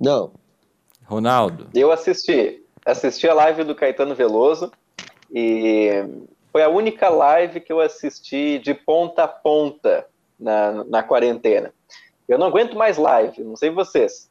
Não. Ronaldo? Eu assisti. Assisti a live do Caetano Veloso e foi a única live que eu assisti de ponta a ponta na, na quarentena. Eu não aguento mais live, não sei vocês.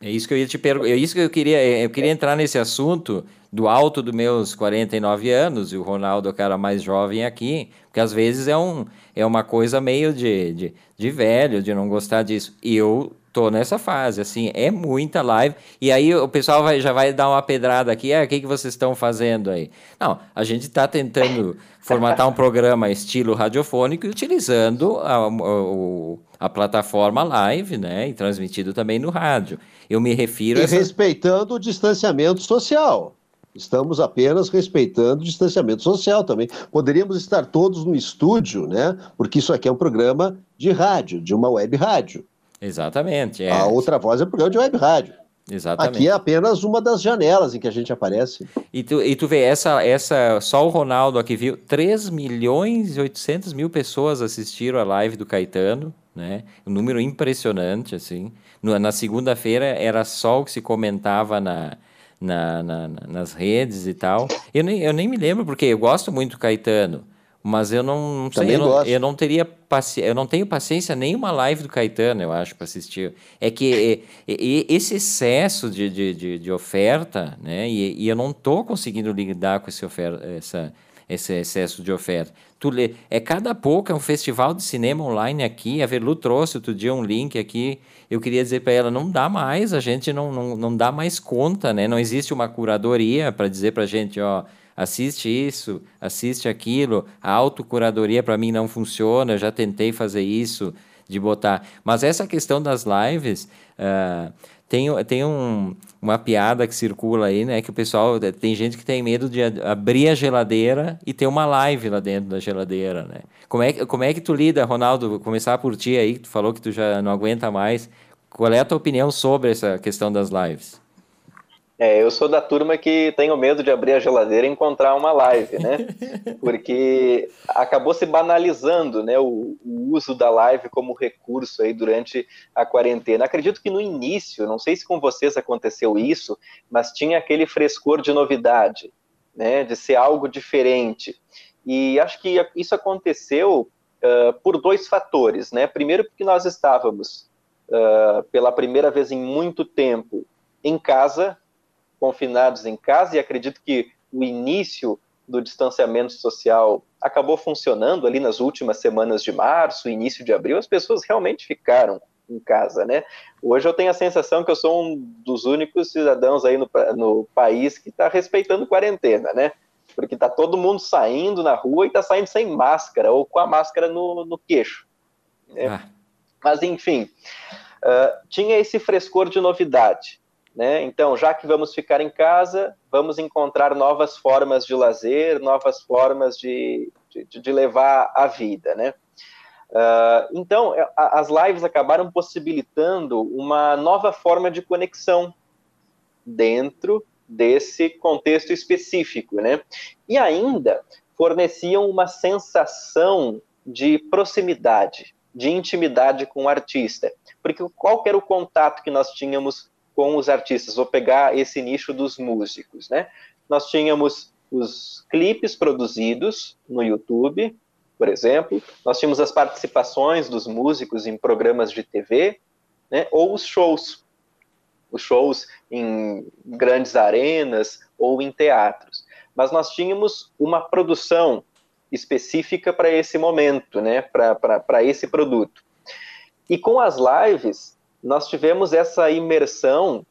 É isso que eu ia te perguntar. É isso que eu queria. É, eu queria entrar nesse assunto do alto dos meus 49 anos, e o Ronaldo é o cara mais jovem aqui, porque às vezes é, um, é uma coisa meio de, de, de velho, de não gostar disso. E eu tô nessa fase, assim, é muita live. E aí o pessoal vai, já vai dar uma pedrada aqui, ah, o que, que vocês estão fazendo aí? Não, a gente está tentando formatar um programa estilo radiofônico e utilizando a, a, a, plataforma live, né, e transmitido também no rádio. Eu me refiro... E essa... respeitando o distanciamento social. Estamos apenas respeitando o distanciamento social também. Poderíamos estar todos no estúdio, né? Porque isso aqui é um programa de rádio, de uma web rádio. Exatamente. É. A outra voz é um programa de web rádio. Exatamente. Aqui é apenas uma das janelas em que a gente aparece. E tu, e tu vê, essa, essa, só o Ronaldo aqui viu, 3 milhões e 800 mil pessoas assistiram a live do Caetano, né? Um número impressionante, assim. No, na segunda-feira era só o que se comentava na, na, na, nas redes e tal. Eu nem, eu nem me lembro, porque eu gosto muito do Caetano. Mas eu não, não sei, eu não, eu não, teria paciência, eu não tenho paciência nenhuma live do Caetano, eu acho, para assistir. É que é, é, esse excesso de, de, de, de, oferta, né? E, e eu não estou conseguindo lidar com esse, oferta, essa, esse excesso de oferta. Tu lê, é cada pouco, é um festival de cinema online aqui. A Velu trouxe outro dia um link aqui. Eu queria dizer para ela, não dá mais, a gente não, não, não dá mais conta, né? Não existe uma curadoria para dizer para a gente, ó assiste isso, assiste aquilo. A autocuradoria para mim não funciona, já tentei fazer isso, de botar. Mas essa questão das lives, uh, tem, tem um, uma piada que circula aí, né? Que o pessoal, tem gente que tem medo de abrir a geladeira e ter uma live lá dentro da geladeira, né? Como é, como é que tu lida, Ronaldo? Vou começar por ti aí, tu falou que tu já não aguenta mais. Qual é a tua opinião sobre essa questão das lives? É, eu sou da turma que tenho medo de abrir a geladeira e encontrar uma live, né? [laughs] Porque acabou se banalizando, né, o, o, uso da live como recurso aí durante a quarentena. Acredito que no início, não sei se com vocês aconteceu isso, mas tinha aquele frescor de novidade, né, de ser algo diferente. E acho que isso aconteceu uh, por dois fatores, né? Primeiro, porque nós estávamos uh, pela primeira vez em muito tempo em casa confinados em casa, e acredito que o início do distanciamento social acabou funcionando ali nas últimas semanas de março, início de abril, as pessoas realmente ficaram em casa, né? Hoje eu tenho a sensação que eu sou um dos únicos cidadãos aí no, no país que está respeitando quarentena, né? Porque está todo mundo saindo na rua e está saindo sem máscara ou com a máscara no, no queixo. Né? Ah. Mas enfim, uh, tinha esse frescor de novidade. Né? Então, já que vamos ficar em casa, vamos encontrar novas formas de lazer, novas formas de, de, de levar a vida, né? Uh, então, é, as lives acabaram possibilitando uma nova forma de conexão dentro desse contexto específico, né? E ainda forneciam uma sensação de proximidade, de intimidade com o artista. Porque qual era o contato que nós tínhamos com os artistas? Vou pegar esse nicho dos músicos, né? Nós tínhamos os clipes produzidos no YouTube, por exemplo, nós tínhamos as participações dos músicos em programas de TV, né, ou os shows, os shows em grandes arenas ou em teatros. Mas nós tínhamos uma produção específica para esse momento, né, para esse produto. E com as lives, nós tivemos essa imersão,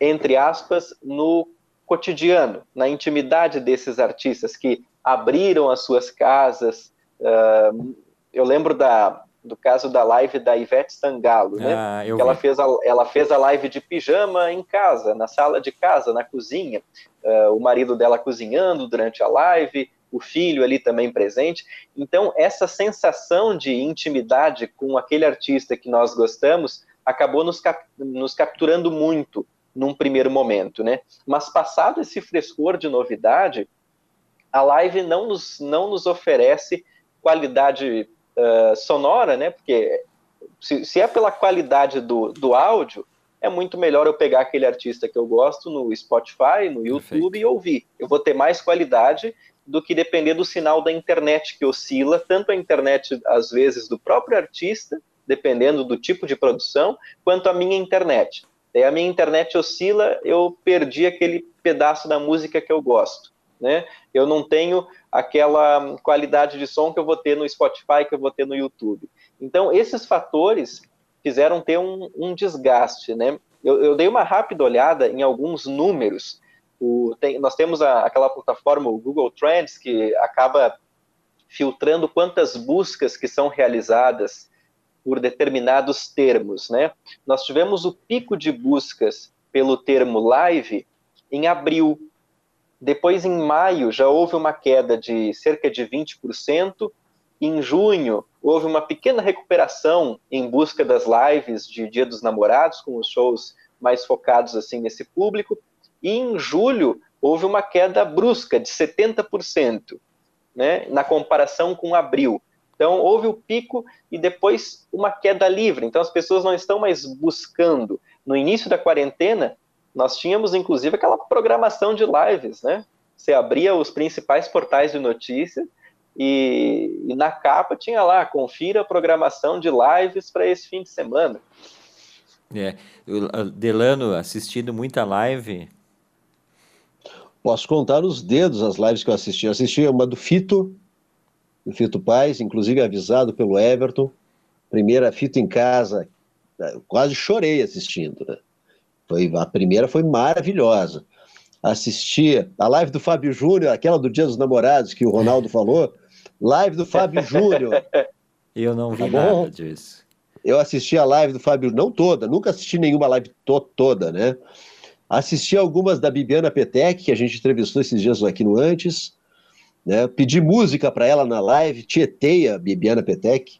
entre aspas, no cotidiano, na intimidade desses artistas que abriram as suas casas, Uh, eu lembro da, do caso da live da Ivete Sangalo, né? Ah, que ela fez, a, ela fez a live de pijama em casa, na sala de casa, na cozinha. Uh, o marido dela cozinhando durante a live, o filho ali também presente. Então, essa sensação de intimidade com aquele artista que nós gostamos acabou nos, cap nos capturando muito num primeiro momento, né? Mas passado esse frescor de novidade, a live não nos, não nos oferece qualidade uh, sonora, né? Porque se, se, é pela qualidade do, do áudio, é muito melhor eu pegar aquele artista que eu gosto no Spotify, no YouTube Perfeito. e ouvir. Eu vou ter mais qualidade do que depender do sinal da internet que oscila, tanto a internet, às vezes, do próprio artista, dependendo do tipo de produção, quanto a minha internet. A minha internet oscila, eu perdi aquele pedaço da música que eu gosto né? Eu não tenho aquela qualidade de som que eu vou ter no Spotify, que eu vou ter no YouTube. Então, esses fatores fizeram ter um, um desgaste, né? Eu, eu, dei uma rápida olhada em alguns números. O, tem, nós temos a, aquela plataforma, o Google Trends, que acaba filtrando quantas buscas que são realizadas por determinados termos, né? Nós tivemos o pico de buscas pelo termo live em abril, depois, em maio, já houve uma queda de cerca de 20%. Em junho, houve uma pequena recuperação em busca das lives de Dia dos Namorados, com os shows mais focados assim nesse público. E em julho, houve uma queda brusca de 70%, né, na comparação com abril. Então, houve o pico e depois uma queda livre. Então, as pessoas não estão mais buscando. No início da quarentena, nós tínhamos inclusive aquela programação de lives, né? Você abria os principais portais de notícias e, e na capa tinha lá, confira a programação de lives para esse fim de semana. É, Delano assistindo muita live. Posso contar os dedos as lives que eu assisti. Eu assisti uma do Fito, do Fito Paz, inclusive avisado pelo Everton. Primeira Fito em casa, quase chorei assistindo. Né? Foi, a primeira foi maravilhosa. Assisti a live do Fábio Júnior, aquela do Dia dos Namorados que o Ronaldo [laughs] falou. Live do Fábio Júnior. Eu não vi tá nada disso. Eu assisti a live do Fábio, não toda, nunca assisti nenhuma live to toda, né? Assisti algumas da Bibiana Petec, que a gente entrevistou esses dias aqui no Antes. Né? Pedi música para ela na live, tietei a Bibiana Petec,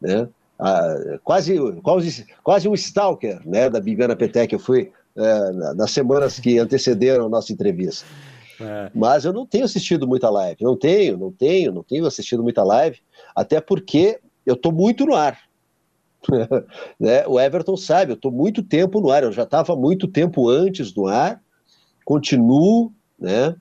né? ah, quase, quase, quase um stalker né, da Bibiana Petec. Eu fui é, nas semanas que antecederam a nossa entrevista. É. Mas eu não tenho assistido muita live. Não tenho, não tenho, não tenho assistido muita live, até porque eu estou muito no ar. [laughs] né? O Everton sabe, eu estou muito tempo no ar. Eu já estava muito tempo antes no ar, continuo, né?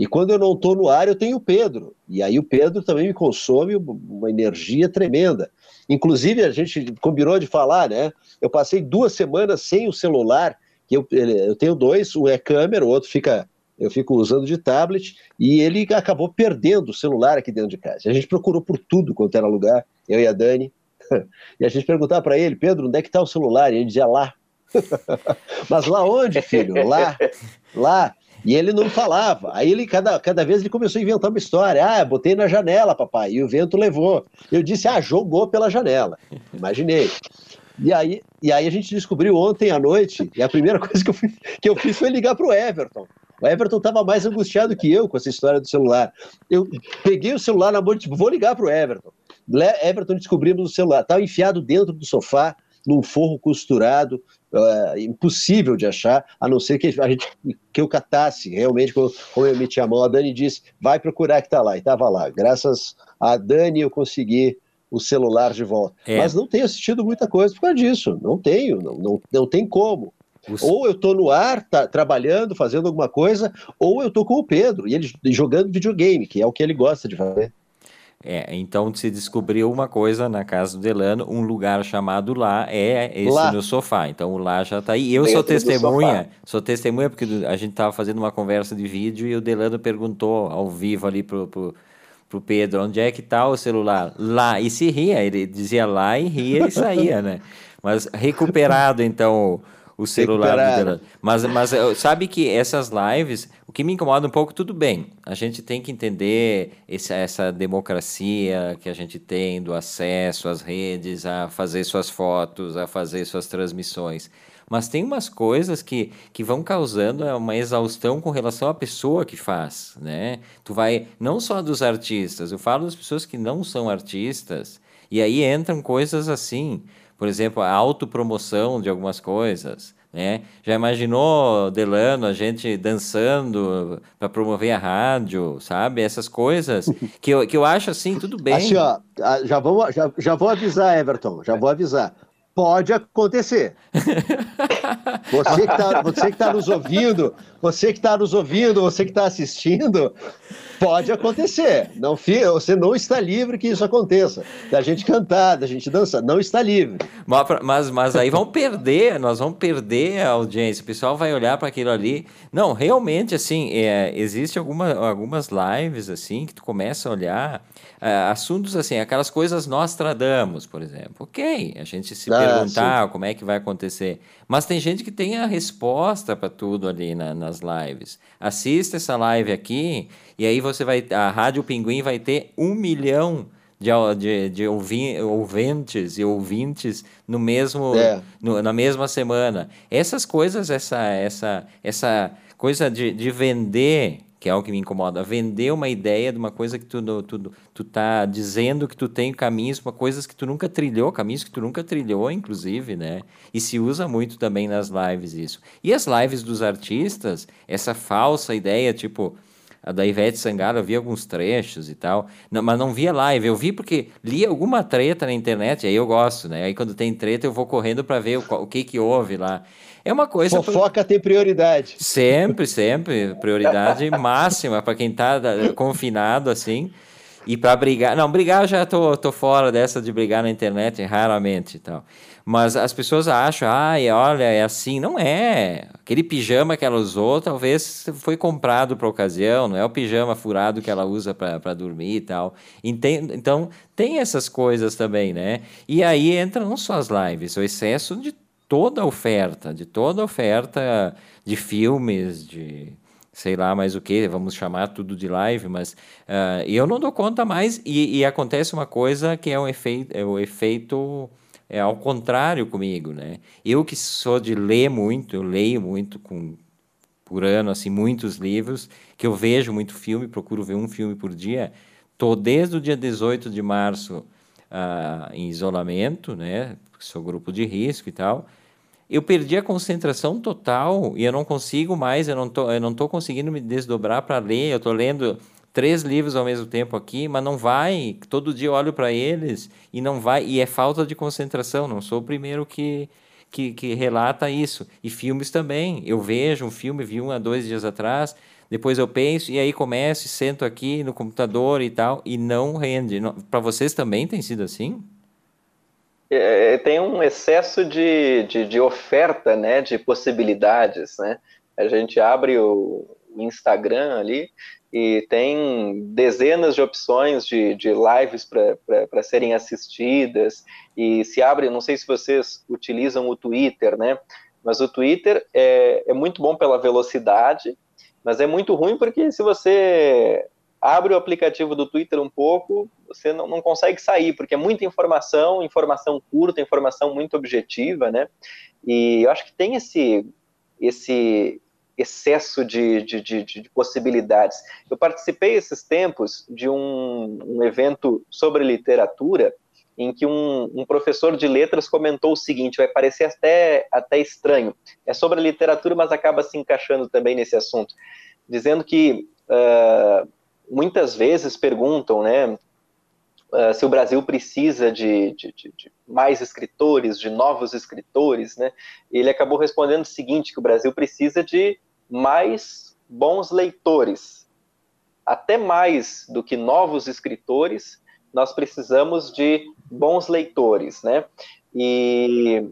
E quando eu não estou no ar, eu tenho o Pedro. E aí o Pedro também me consome uma energia tremenda. Inclusive, a gente combinou de falar, né? Eu passei duas semanas sem o celular, que eu, eu tenho dois, um é câmera, o outro fica. Eu fico usando de tablet, e ele acabou perdendo o celular aqui dentro de casa. A gente procurou por tudo quanto era lugar, eu e a Dani. [laughs] e a gente perguntava para ele, Pedro, onde é que está o celular? E ele dizia lá. [laughs] Mas lá onde, filho? Lá, lá. E ele não falava. Aí ele, cada, cada vez, ele começou a inventar uma história. Ah, botei na janela, papai, e o vento levou. Eu disse, ah, jogou pela janela. Imaginei. E aí, e aí a gente descobriu ontem à noite, e a primeira [laughs] coisa que eu, que eu fiz foi ligar para o Everton. O Everton estava mais angustiado que eu com essa história do celular. Eu peguei o celular na mão e tipo, vou ligar para o Everton. Everton descobrimos o celular, estava enfiado dentro do sofá, num forro costurado, uh, impossível de achar, a não ser que, a gente, que eu catasse realmente, como, como eu meti a mão. A Dani disse, vai procurar que está lá, e estava lá. Graças a Dani eu consegui o celular de volta. É. Mas não tenho assistido muita coisa por causa disso, não tenho, não, não, não tem como. Os... Ou eu estou no ar, tá, trabalhando, fazendo alguma coisa, ou eu estou com o Pedro, e ele jogando videogame, que é o que ele gosta de fazer. É, então se descobriu uma coisa na casa do Delano, um lugar chamado lá é esse lá. no sofá. Então o lá já está aí. Eu Dentro sou testemunha, sou testemunha porque a gente estava fazendo uma conversa de vídeo e o Delano perguntou ao vivo ali pro, pro, pro Pedro, onde é que está o celular? Lá. E se ria, ele dizia lá e ria e saía, né? [laughs] Mas recuperado então o celular dela. Mas, mas sabe que essas lives, o que me incomoda um pouco, tudo bem. A gente tem que entender esse, essa democracia que a gente tem do acesso às redes, a fazer suas fotos, a fazer suas transmissões. Mas tem umas coisas que, que vão causando uma exaustão com relação à pessoa que faz, né? Tu vai, não só dos artistas, eu falo das pessoas que não são artistas, e aí entram coisas assim, por exemplo, a autopromoção de algumas coisas. Né? Já imaginou, Delano, a gente dançando para promover a rádio, sabe? Essas coisas que eu, que eu acho assim, tudo bem. Assim, ó, já vou, já, já vou avisar, Everton, já vou avisar. Pode acontecer. [laughs] Você que está tá nos ouvindo, você que está nos ouvindo, você que está assistindo, Pode acontecer. Não, você não está livre que isso aconteça. Da gente cantar, da gente dançar, não está livre. Mas, mas aí vão perder, nós vamos perder a audiência. O pessoal vai olhar para aquilo ali. Não, realmente, assim, é, existe alguma, algumas lives, assim, que tu começa a olhar é, assuntos, assim, aquelas coisas nós tradamos, por exemplo. Ok, a gente se ah, perguntar sim. como é que vai acontecer. Mas tem gente que tem a resposta para tudo ali na, nas lives. Assista essa live aqui e aí você vai. A Rádio Pinguim vai ter um milhão de, de, de ouvi, e ouvintes no mesmo, é. no, na mesma semana. Essas coisas, essa, essa, essa coisa de, de vender, que é o que me incomoda, vender uma ideia de uma coisa que tu, tu, tu tá dizendo que tu tem caminhos para coisas que tu nunca trilhou, caminhos que tu nunca trilhou, inclusive, né? E se usa muito também nas lives isso. E as lives dos artistas, essa falsa ideia, tipo a da Ivete Sangalo, eu vi alguns trechos e tal, não, mas não via live. Eu vi porque li alguma treta na internet, aí eu gosto, né? Aí quando tem treta eu vou correndo para ver o, o, que que houve lá. É uma coisa. Fofoca tem prioridade. Sempre, sempre. Prioridade [laughs] máxima para quem está confinado assim. E para brigar. Não, brigar eu já tô, tô fora dessa de brigar na internet, raramente e tal. Mas as pessoas acham, ai, olha, é assim. Não é. Aquele pijama que ela usou talvez foi comprado para ocasião, não é o pijama furado que ela usa para dormir e tal. Então, tem essas coisas também, né? E aí entra não só as lives, o excesso de toda a oferta, de toda a oferta de filmes, de sei lá mais o que, vamos chamar tudo de live, mas uh, eu não dou conta mais e, e acontece uma coisa que é um efeito, é o efeito é ao contrário comigo, né? Eu que sou de ler muito, eu leio muito com por ano assim muitos livros, que eu vejo muito filme, procuro ver um filme por dia. Tô desde o dia 18 de março uh, em isolamento, né? Sou grupo de risco e tal. Eu perdi a concentração total e eu não consigo mais, eu não tô, eu não tô conseguindo me desdobrar para ler. Eu tô lendo três livros ao mesmo tempo aqui, mas não vai. Todo dia eu olho para eles e não vai. E é falta de concentração. Não sou o primeiro que, que, que, relata isso. E filmes também. Eu vejo um filme, vi um há dois dias atrás. Depois eu penso e aí começo sento aqui no computador e tal e não rende. Para vocês também tem sido assim? É, é, tem um excesso de, de, de oferta, né, de possibilidades, né? A gente abre o Instagram ali e tem dezenas de opções de, de lives para serem assistidas, e se abre, não sei se vocês utilizam o Twitter, né? Mas o Twitter é, é muito bom pela velocidade, mas é muito ruim porque se você abre o aplicativo do Twitter um pouco, você não, não consegue sair, porque é muita informação, informação curta, informação muito objetiva, né? E eu acho que tem esse, esse excesso de, de, de, de possibilidades. Eu participei esses tempos de um, um evento sobre literatura, em que um, um, professor de letras comentou o seguinte, vai parecer até, até estranho, é sobre literatura, mas acaba se encaixando também nesse assunto, dizendo que uh, muitas vezes perguntam, né, uh, se o Brasil precisa de, de, de, de, mais escritores, de novos escritores, né? Ele acabou respondendo o seguinte, que o Brasil precisa de mais bons leitores. Até mais do que novos escritores, nós precisamos de bons leitores, né? E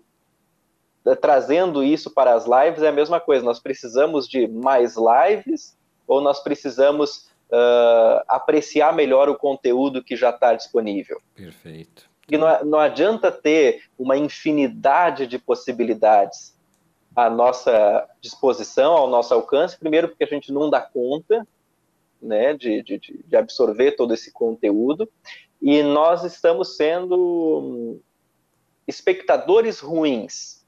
trazendo isso para as lives é a mesma coisa. Nós precisamos de mais lives ou nós precisamos uh, apreciar melhor o conteúdo que já está disponível. Perfeito. E não, não adianta ter uma infinidade de possibilidades à nossa disposição, ao nosso alcance, primeiro porque a gente não dá conta né, de, de, de absorver todo esse conteúdo, e nós estamos sendo espectadores ruins.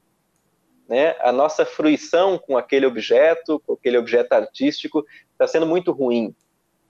Né? A nossa fruição com aquele objeto, com aquele objeto artístico, está sendo muito ruim.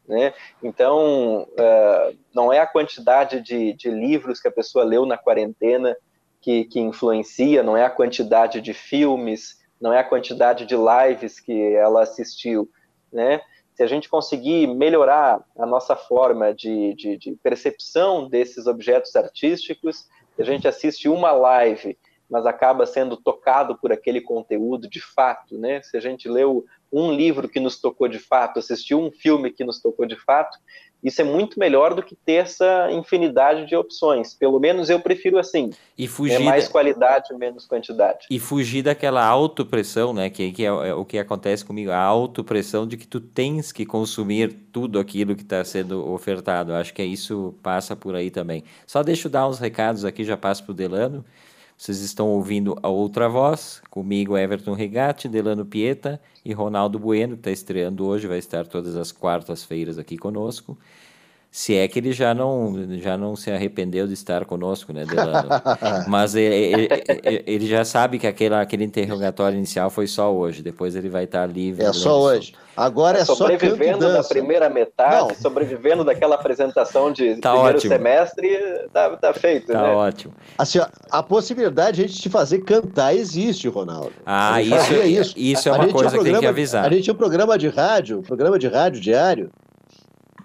Né? Então, uh, não é a quantidade de, de, livros que a pessoa leu na quarentena que, que, influencia, não é a quantidade de filmes, não é a quantidade de lives que ela assistiu. Né? Se a gente conseguir melhorar a nossa forma de, de, de percepção desses objetos artísticos, a gente assiste uma live mas acaba sendo tocado por aquele conteúdo de fato, né? Se a gente leu um livro que nos tocou de fato, assistiu um filme que nos tocou de fato, isso é muito melhor do que ter essa infinidade de opções. Pelo menos eu prefiro assim. E fugir é mais qualidade, menos quantidade. E fugir daquela autopressão, né? Que, que é, é o que acontece comigo, a autopressão de que tu tens que consumir tudo aquilo que está sendo ofertado. Acho que é isso passa por aí também. Só deixa eu dar uns recados aqui, já passo para o Delano. Vocês estão ouvindo a outra voz, comigo Everton Regatti, Delano Pieta e Ronaldo Bueno, que está estreando hoje, vai estar todas as quartas-feiras aqui conosco. Se é que ele já não, já não se arrependeu de estar conosco, né, Delano? [laughs] Mas ele, ele, ele, já sabe que aquele, aquele interrogatório inicial foi só hoje, depois ele vai estar livre. É só hoje. Agora é sobrevivendo só da primeira metade, não. sobrevivendo daquela apresentação de tá primeiro ótimo. semestre, tá, tá feito, tá né? ótimo. Assim, a possibilidade de a gente te fazer cantar existe, Ronaldo. Ah, isso, é, isso. isso é uma coisa que tem que avisar. A gente tinha um programa de rádio, um programa de rádio diário,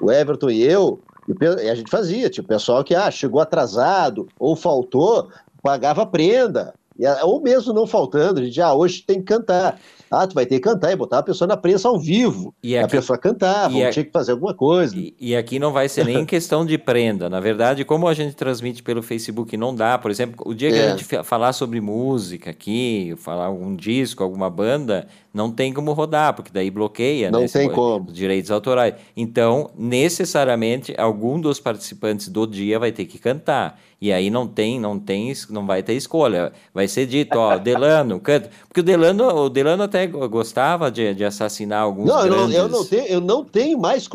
o Everton e eu, e a gente fazia, tipo, o pessoal que ah, chegou atrasado ou faltou, pagava prenda. Ou mesmo não faltando, a gente, ah, hoje tem que cantar. Ah, tu vai ter que cantar e botar a pessoa na prensa ao vivo. E aqui, a pessoa cantava, e tinha que fazer alguma coisa. E, e aqui não vai ser nem [laughs] questão de prenda. Na verdade, como a gente transmite pelo Facebook, não dá. Por exemplo, o dia que é. a gente falar sobre música aqui, falar algum disco, alguma banda, não tem como rodar, porque daí bloqueia não né, tem como. os direitos autorais. Então, necessariamente, algum dos participantes do dia vai ter que cantar. E aí não tem, não tem, não vai ter escolha. Vai ser dito, ó, Delano, canta. Porque o Delano, o Delano até gostava de, de assassinar alguns não, grandes... Eu não, eu não tenho, eu não tenho mais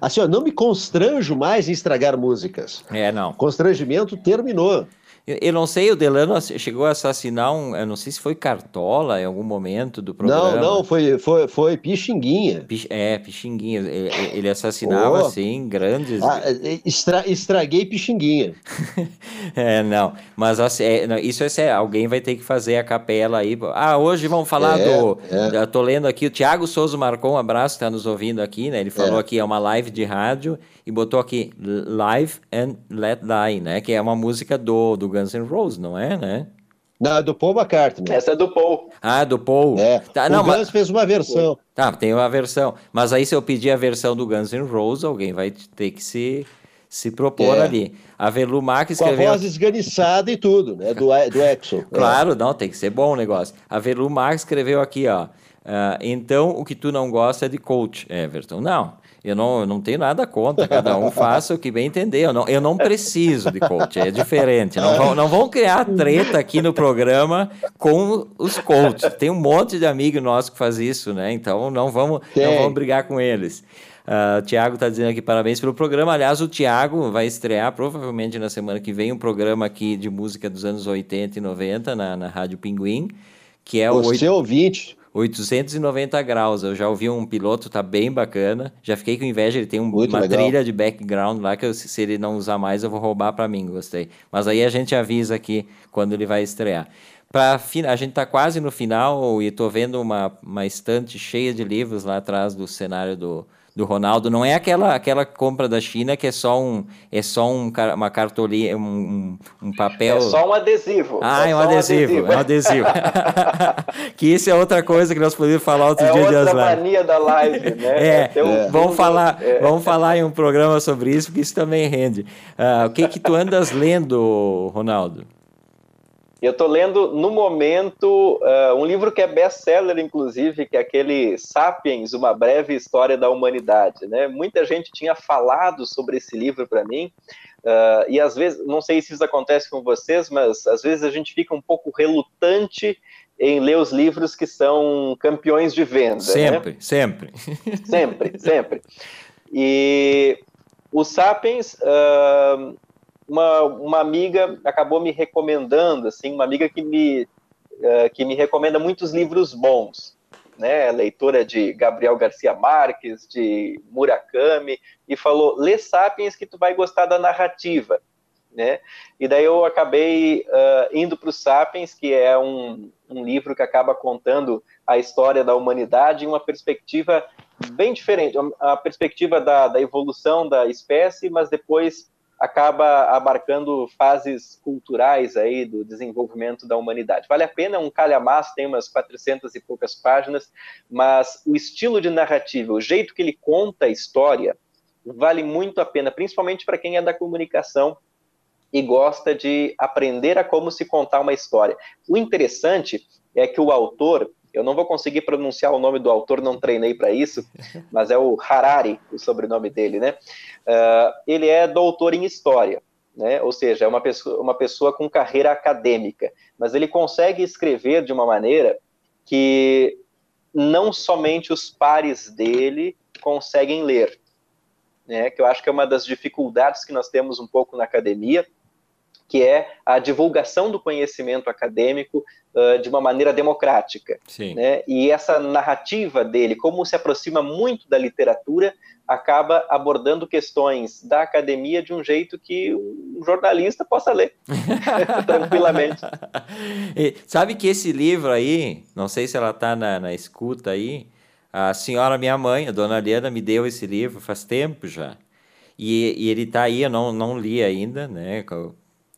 assim, eu não me constranjo mais em estragar músicas. É, não. Constrangimento terminou. Eu não sei, o Delano chegou a assassinar um. Eu não sei se foi Cartola em algum momento do programa. Não, não, foi, foi, foi Pixinguinha. Pix, é, Pixinguinha. Ele assassinava, oh. assim, grandes. Ah, estra, estraguei Pixinguinha. [laughs] é, não. Mas assim, é, não, isso é sério. Alguém vai ter que fazer a capela aí. Ah, hoje vamos falar é, do. É. Tô lendo aqui, o Thiago Souza marcou um abraço, está nos ouvindo aqui, né? Ele falou é. aqui, é uma live de rádio e botou aqui Live and Let Die, né? Que é uma música do, do Guns N' Roses, não é, né? Não, é do Paul McCartney. Essa é do Paul. Ah, do Paul. É. Tá, não, o Guns mas... fez uma versão. Tá, tem uma versão. Mas aí se eu pedir a versão do Guns N' Roses, alguém vai ter que se, se propor é. ali. A Velu Mac escreveu... Com a voz esganiçada e tudo, né? Do, do Exo. [laughs] claro, é. não, tem que ser bom o negócio. A Velu Mac escreveu aqui, ó. Uh, então, o que tu não gosta é de coach, Everton. Não, Eu não, eu não tenho nada contra, cada um faça o que bem entender. Eu não, eu não preciso de coach, é diferente. Não vão, não vão criar treta aqui no programa com os coaches. Tem um monte de amigo nosso que faz isso, né? Então não vamos, não vamos brigar com eles. Uh, o Tiago está dizendo aqui parabéns pelo programa. Aliás, o Tiago vai estrear provavelmente na semana que vem um programa aqui de música dos anos 80 e 90 na, na Rádio Pinguim, que é o. Você ouvinte. 890 graus. Eu já ouvi um piloto, tá bem bacana. Já fiquei com inveja, ele tem um, uma legal. trilha de background lá que eu, se ele não usar mais eu vou roubar para mim, gostei. Mas aí a gente avisa aqui quando ele vai estrear. Pra, a gente está quase no final e estou vendo uma, uma estante cheia de livros lá atrás do cenário do, do Ronaldo. Não é aquela, aquela compra da China que é só um é só um, uma cartolina, um, um papel. É só um adesivo. Ah, é, é um, adesivo, um adesivo, é um adesivo. [laughs] que isso é outra coisa que nós podemos falar outro é dia de outra mania da live, né? É, é um vamos falar, é. vamos falar em um programa sobre isso, porque isso também rende. Uh, o que que tu andas lendo, Ronaldo? Eu estou lendo, no momento, uh, um livro que é best-seller, inclusive, que é aquele Sapiens, Uma Breve História da Humanidade. Né? Muita gente tinha falado sobre esse livro para mim, uh, e às vezes, não sei se isso acontece com vocês, mas às vezes a gente fica um pouco relutante em ler os livros que são campeões de venda. Sempre, né? sempre. Sempre, sempre. [laughs] E o Sapiens, uh, uma, uma amiga acabou me recomendando, assim, uma amiga que me, uh, que me recomenda muitos livros bons, né, leitora de Gabriel Garcia Marques, de Murakami, e falou, lê Sapiens que tu vai gostar da narrativa, né, e daí eu acabei uh, indo para o Sapiens, que é um, um livro que acaba contando a história da humanidade em uma perspectiva bem diferente, a perspectiva da, da evolução da espécie, mas depois acaba abarcando fases culturais aí do desenvolvimento da humanidade. Vale a pena, um calhamaço, tem umas 400 e poucas páginas, mas o estilo de narrativa, o jeito que ele conta a história, vale muito a pena, principalmente para quem é da comunicação e gosta de aprender a como se contar uma história. O interessante é que o autor, eu não vou conseguir pronunciar o nome do autor, não treinei para isso, [laughs] mas é o Harari, o sobrenome dele, né? Uh, ele é doutor em história, né? Ou seja, é uma pessoa, uma pessoa com carreira acadêmica, mas ele consegue escrever de uma maneira que não somente os pares dele conseguem ler, né? Que eu acho que é uma das dificuldades que nós temos um pouco na academia que é a divulgação do conhecimento acadêmico uh, de uma maneira democrática. Sim. Né? E essa narrativa dele, como se aproxima muito da literatura, acaba abordando questões da academia de um jeito que um jornalista possa ler [laughs] tranquilamente. [laughs] E, sabe que esse livro aí, não sei se ela está na, na escuta aí, a senhora minha mãe, a dona Liana, me deu esse livro faz tempo já. E, e ele está aí, eu não, não li ainda, né?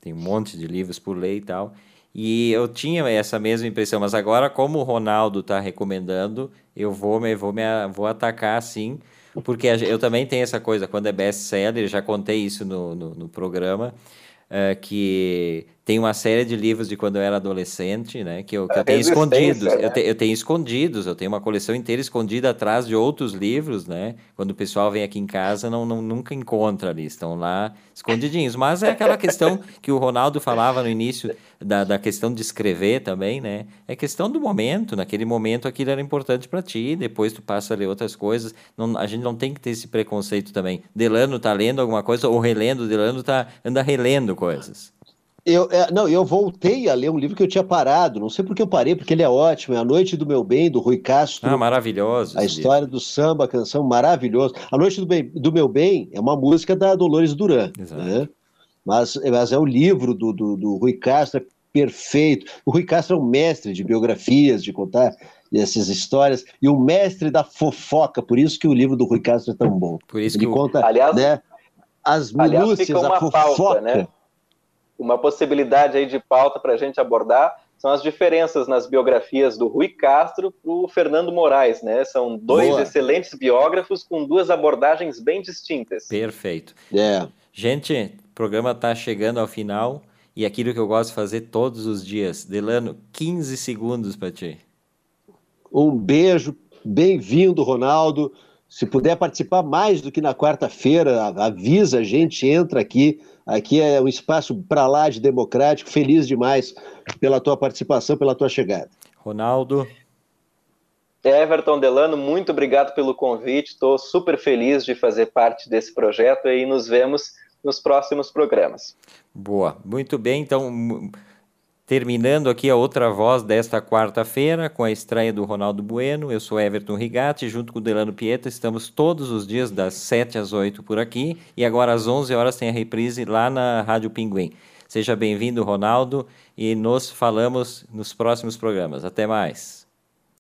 tem um monte de livros por ler e tal. E eu tinha essa mesma impressão, mas agora, como o Ronaldo está recomendando, eu vou me, vou me vou atacar assim, porque eu também tenho essa coisa, quando é best-seller, já contei isso no, no, no programa, uh, que tem uma série de livros de quando eu era adolescente, né? Que eu, que eu tenho escondidos. Né? Eu, te, eu, tenho escondidos, eu tenho uma coleção inteira escondida atrás de outros livros, né? Quando o pessoal vem aqui em casa, não, não nunca encontra ali, estão lá escondidinhos. Mas é aquela questão que o Ronaldo falava no início da, da questão de escrever também, né? É questão do momento. Naquele momento aquilo era importante para ti, depois tu passa a ler outras coisas. Não, a gente não tem que ter esse preconceito também. Delano tá lendo alguma coisa ou relendo, Delano tá anda relendo coisas. Eu, é, não, eu voltei a ler um livro que eu tinha parado, não sei porque eu parei, porque ele é ótimo, é A Noite do Meu Bem, do Rui Castro. Ah, maravilhoso. A história livro. do samba, a canção maravilhosa. A Noite do, Bem, do Meu Bem é uma música da Dolores Duran, Exato. né? mas, mas é o livro do, do, do Rui Castro, é perfeito. O Rui Castro é um mestre de biografias, de contar essas histórias, e o mestre da fofoca, por isso que o livro do Rui Castro é tão bom. Por isso ele que conta aliás, né, as minúcias, a fofoca. Pauta, né? Uma possibilidade aí de pauta para a gente abordar são as diferenças nas biografias do Rui Castro para o Fernando Moraes, né? São dois Boa. excelentes biógrafos com duas abordagens bem distintas. Perfeito. É. Gente, o programa está chegando ao final e aquilo que eu gosto de fazer todos os dias. Delano, 15 segundos para ti. Um beijo, bem-vindo, Ronaldo. Se puder participar mais do que na quarta-feira, avisa a gente, entra aqui. Aqui é um espaço para lá de democrático. Feliz demais pela tua participação, pela tua chegada. Ronaldo. Everton Delano, muito obrigado pelo convite. Estou super feliz de fazer parte desse projeto e nos vemos nos próximos programas. Boa, muito bem. Então, terminando aqui a outra voz desta quarta-feira com a estreia do Ronaldo Bueno. Eu sou Everton Rigatti, junto com Delano Pieta. Estamos todos os dias das 7 às 8 por aqui e agora às 11 horas tem a reprise lá na Rádio Pinguim. Seja bem-vindo, Ronaldo, e nos falamos nos próximos programas. Até mais.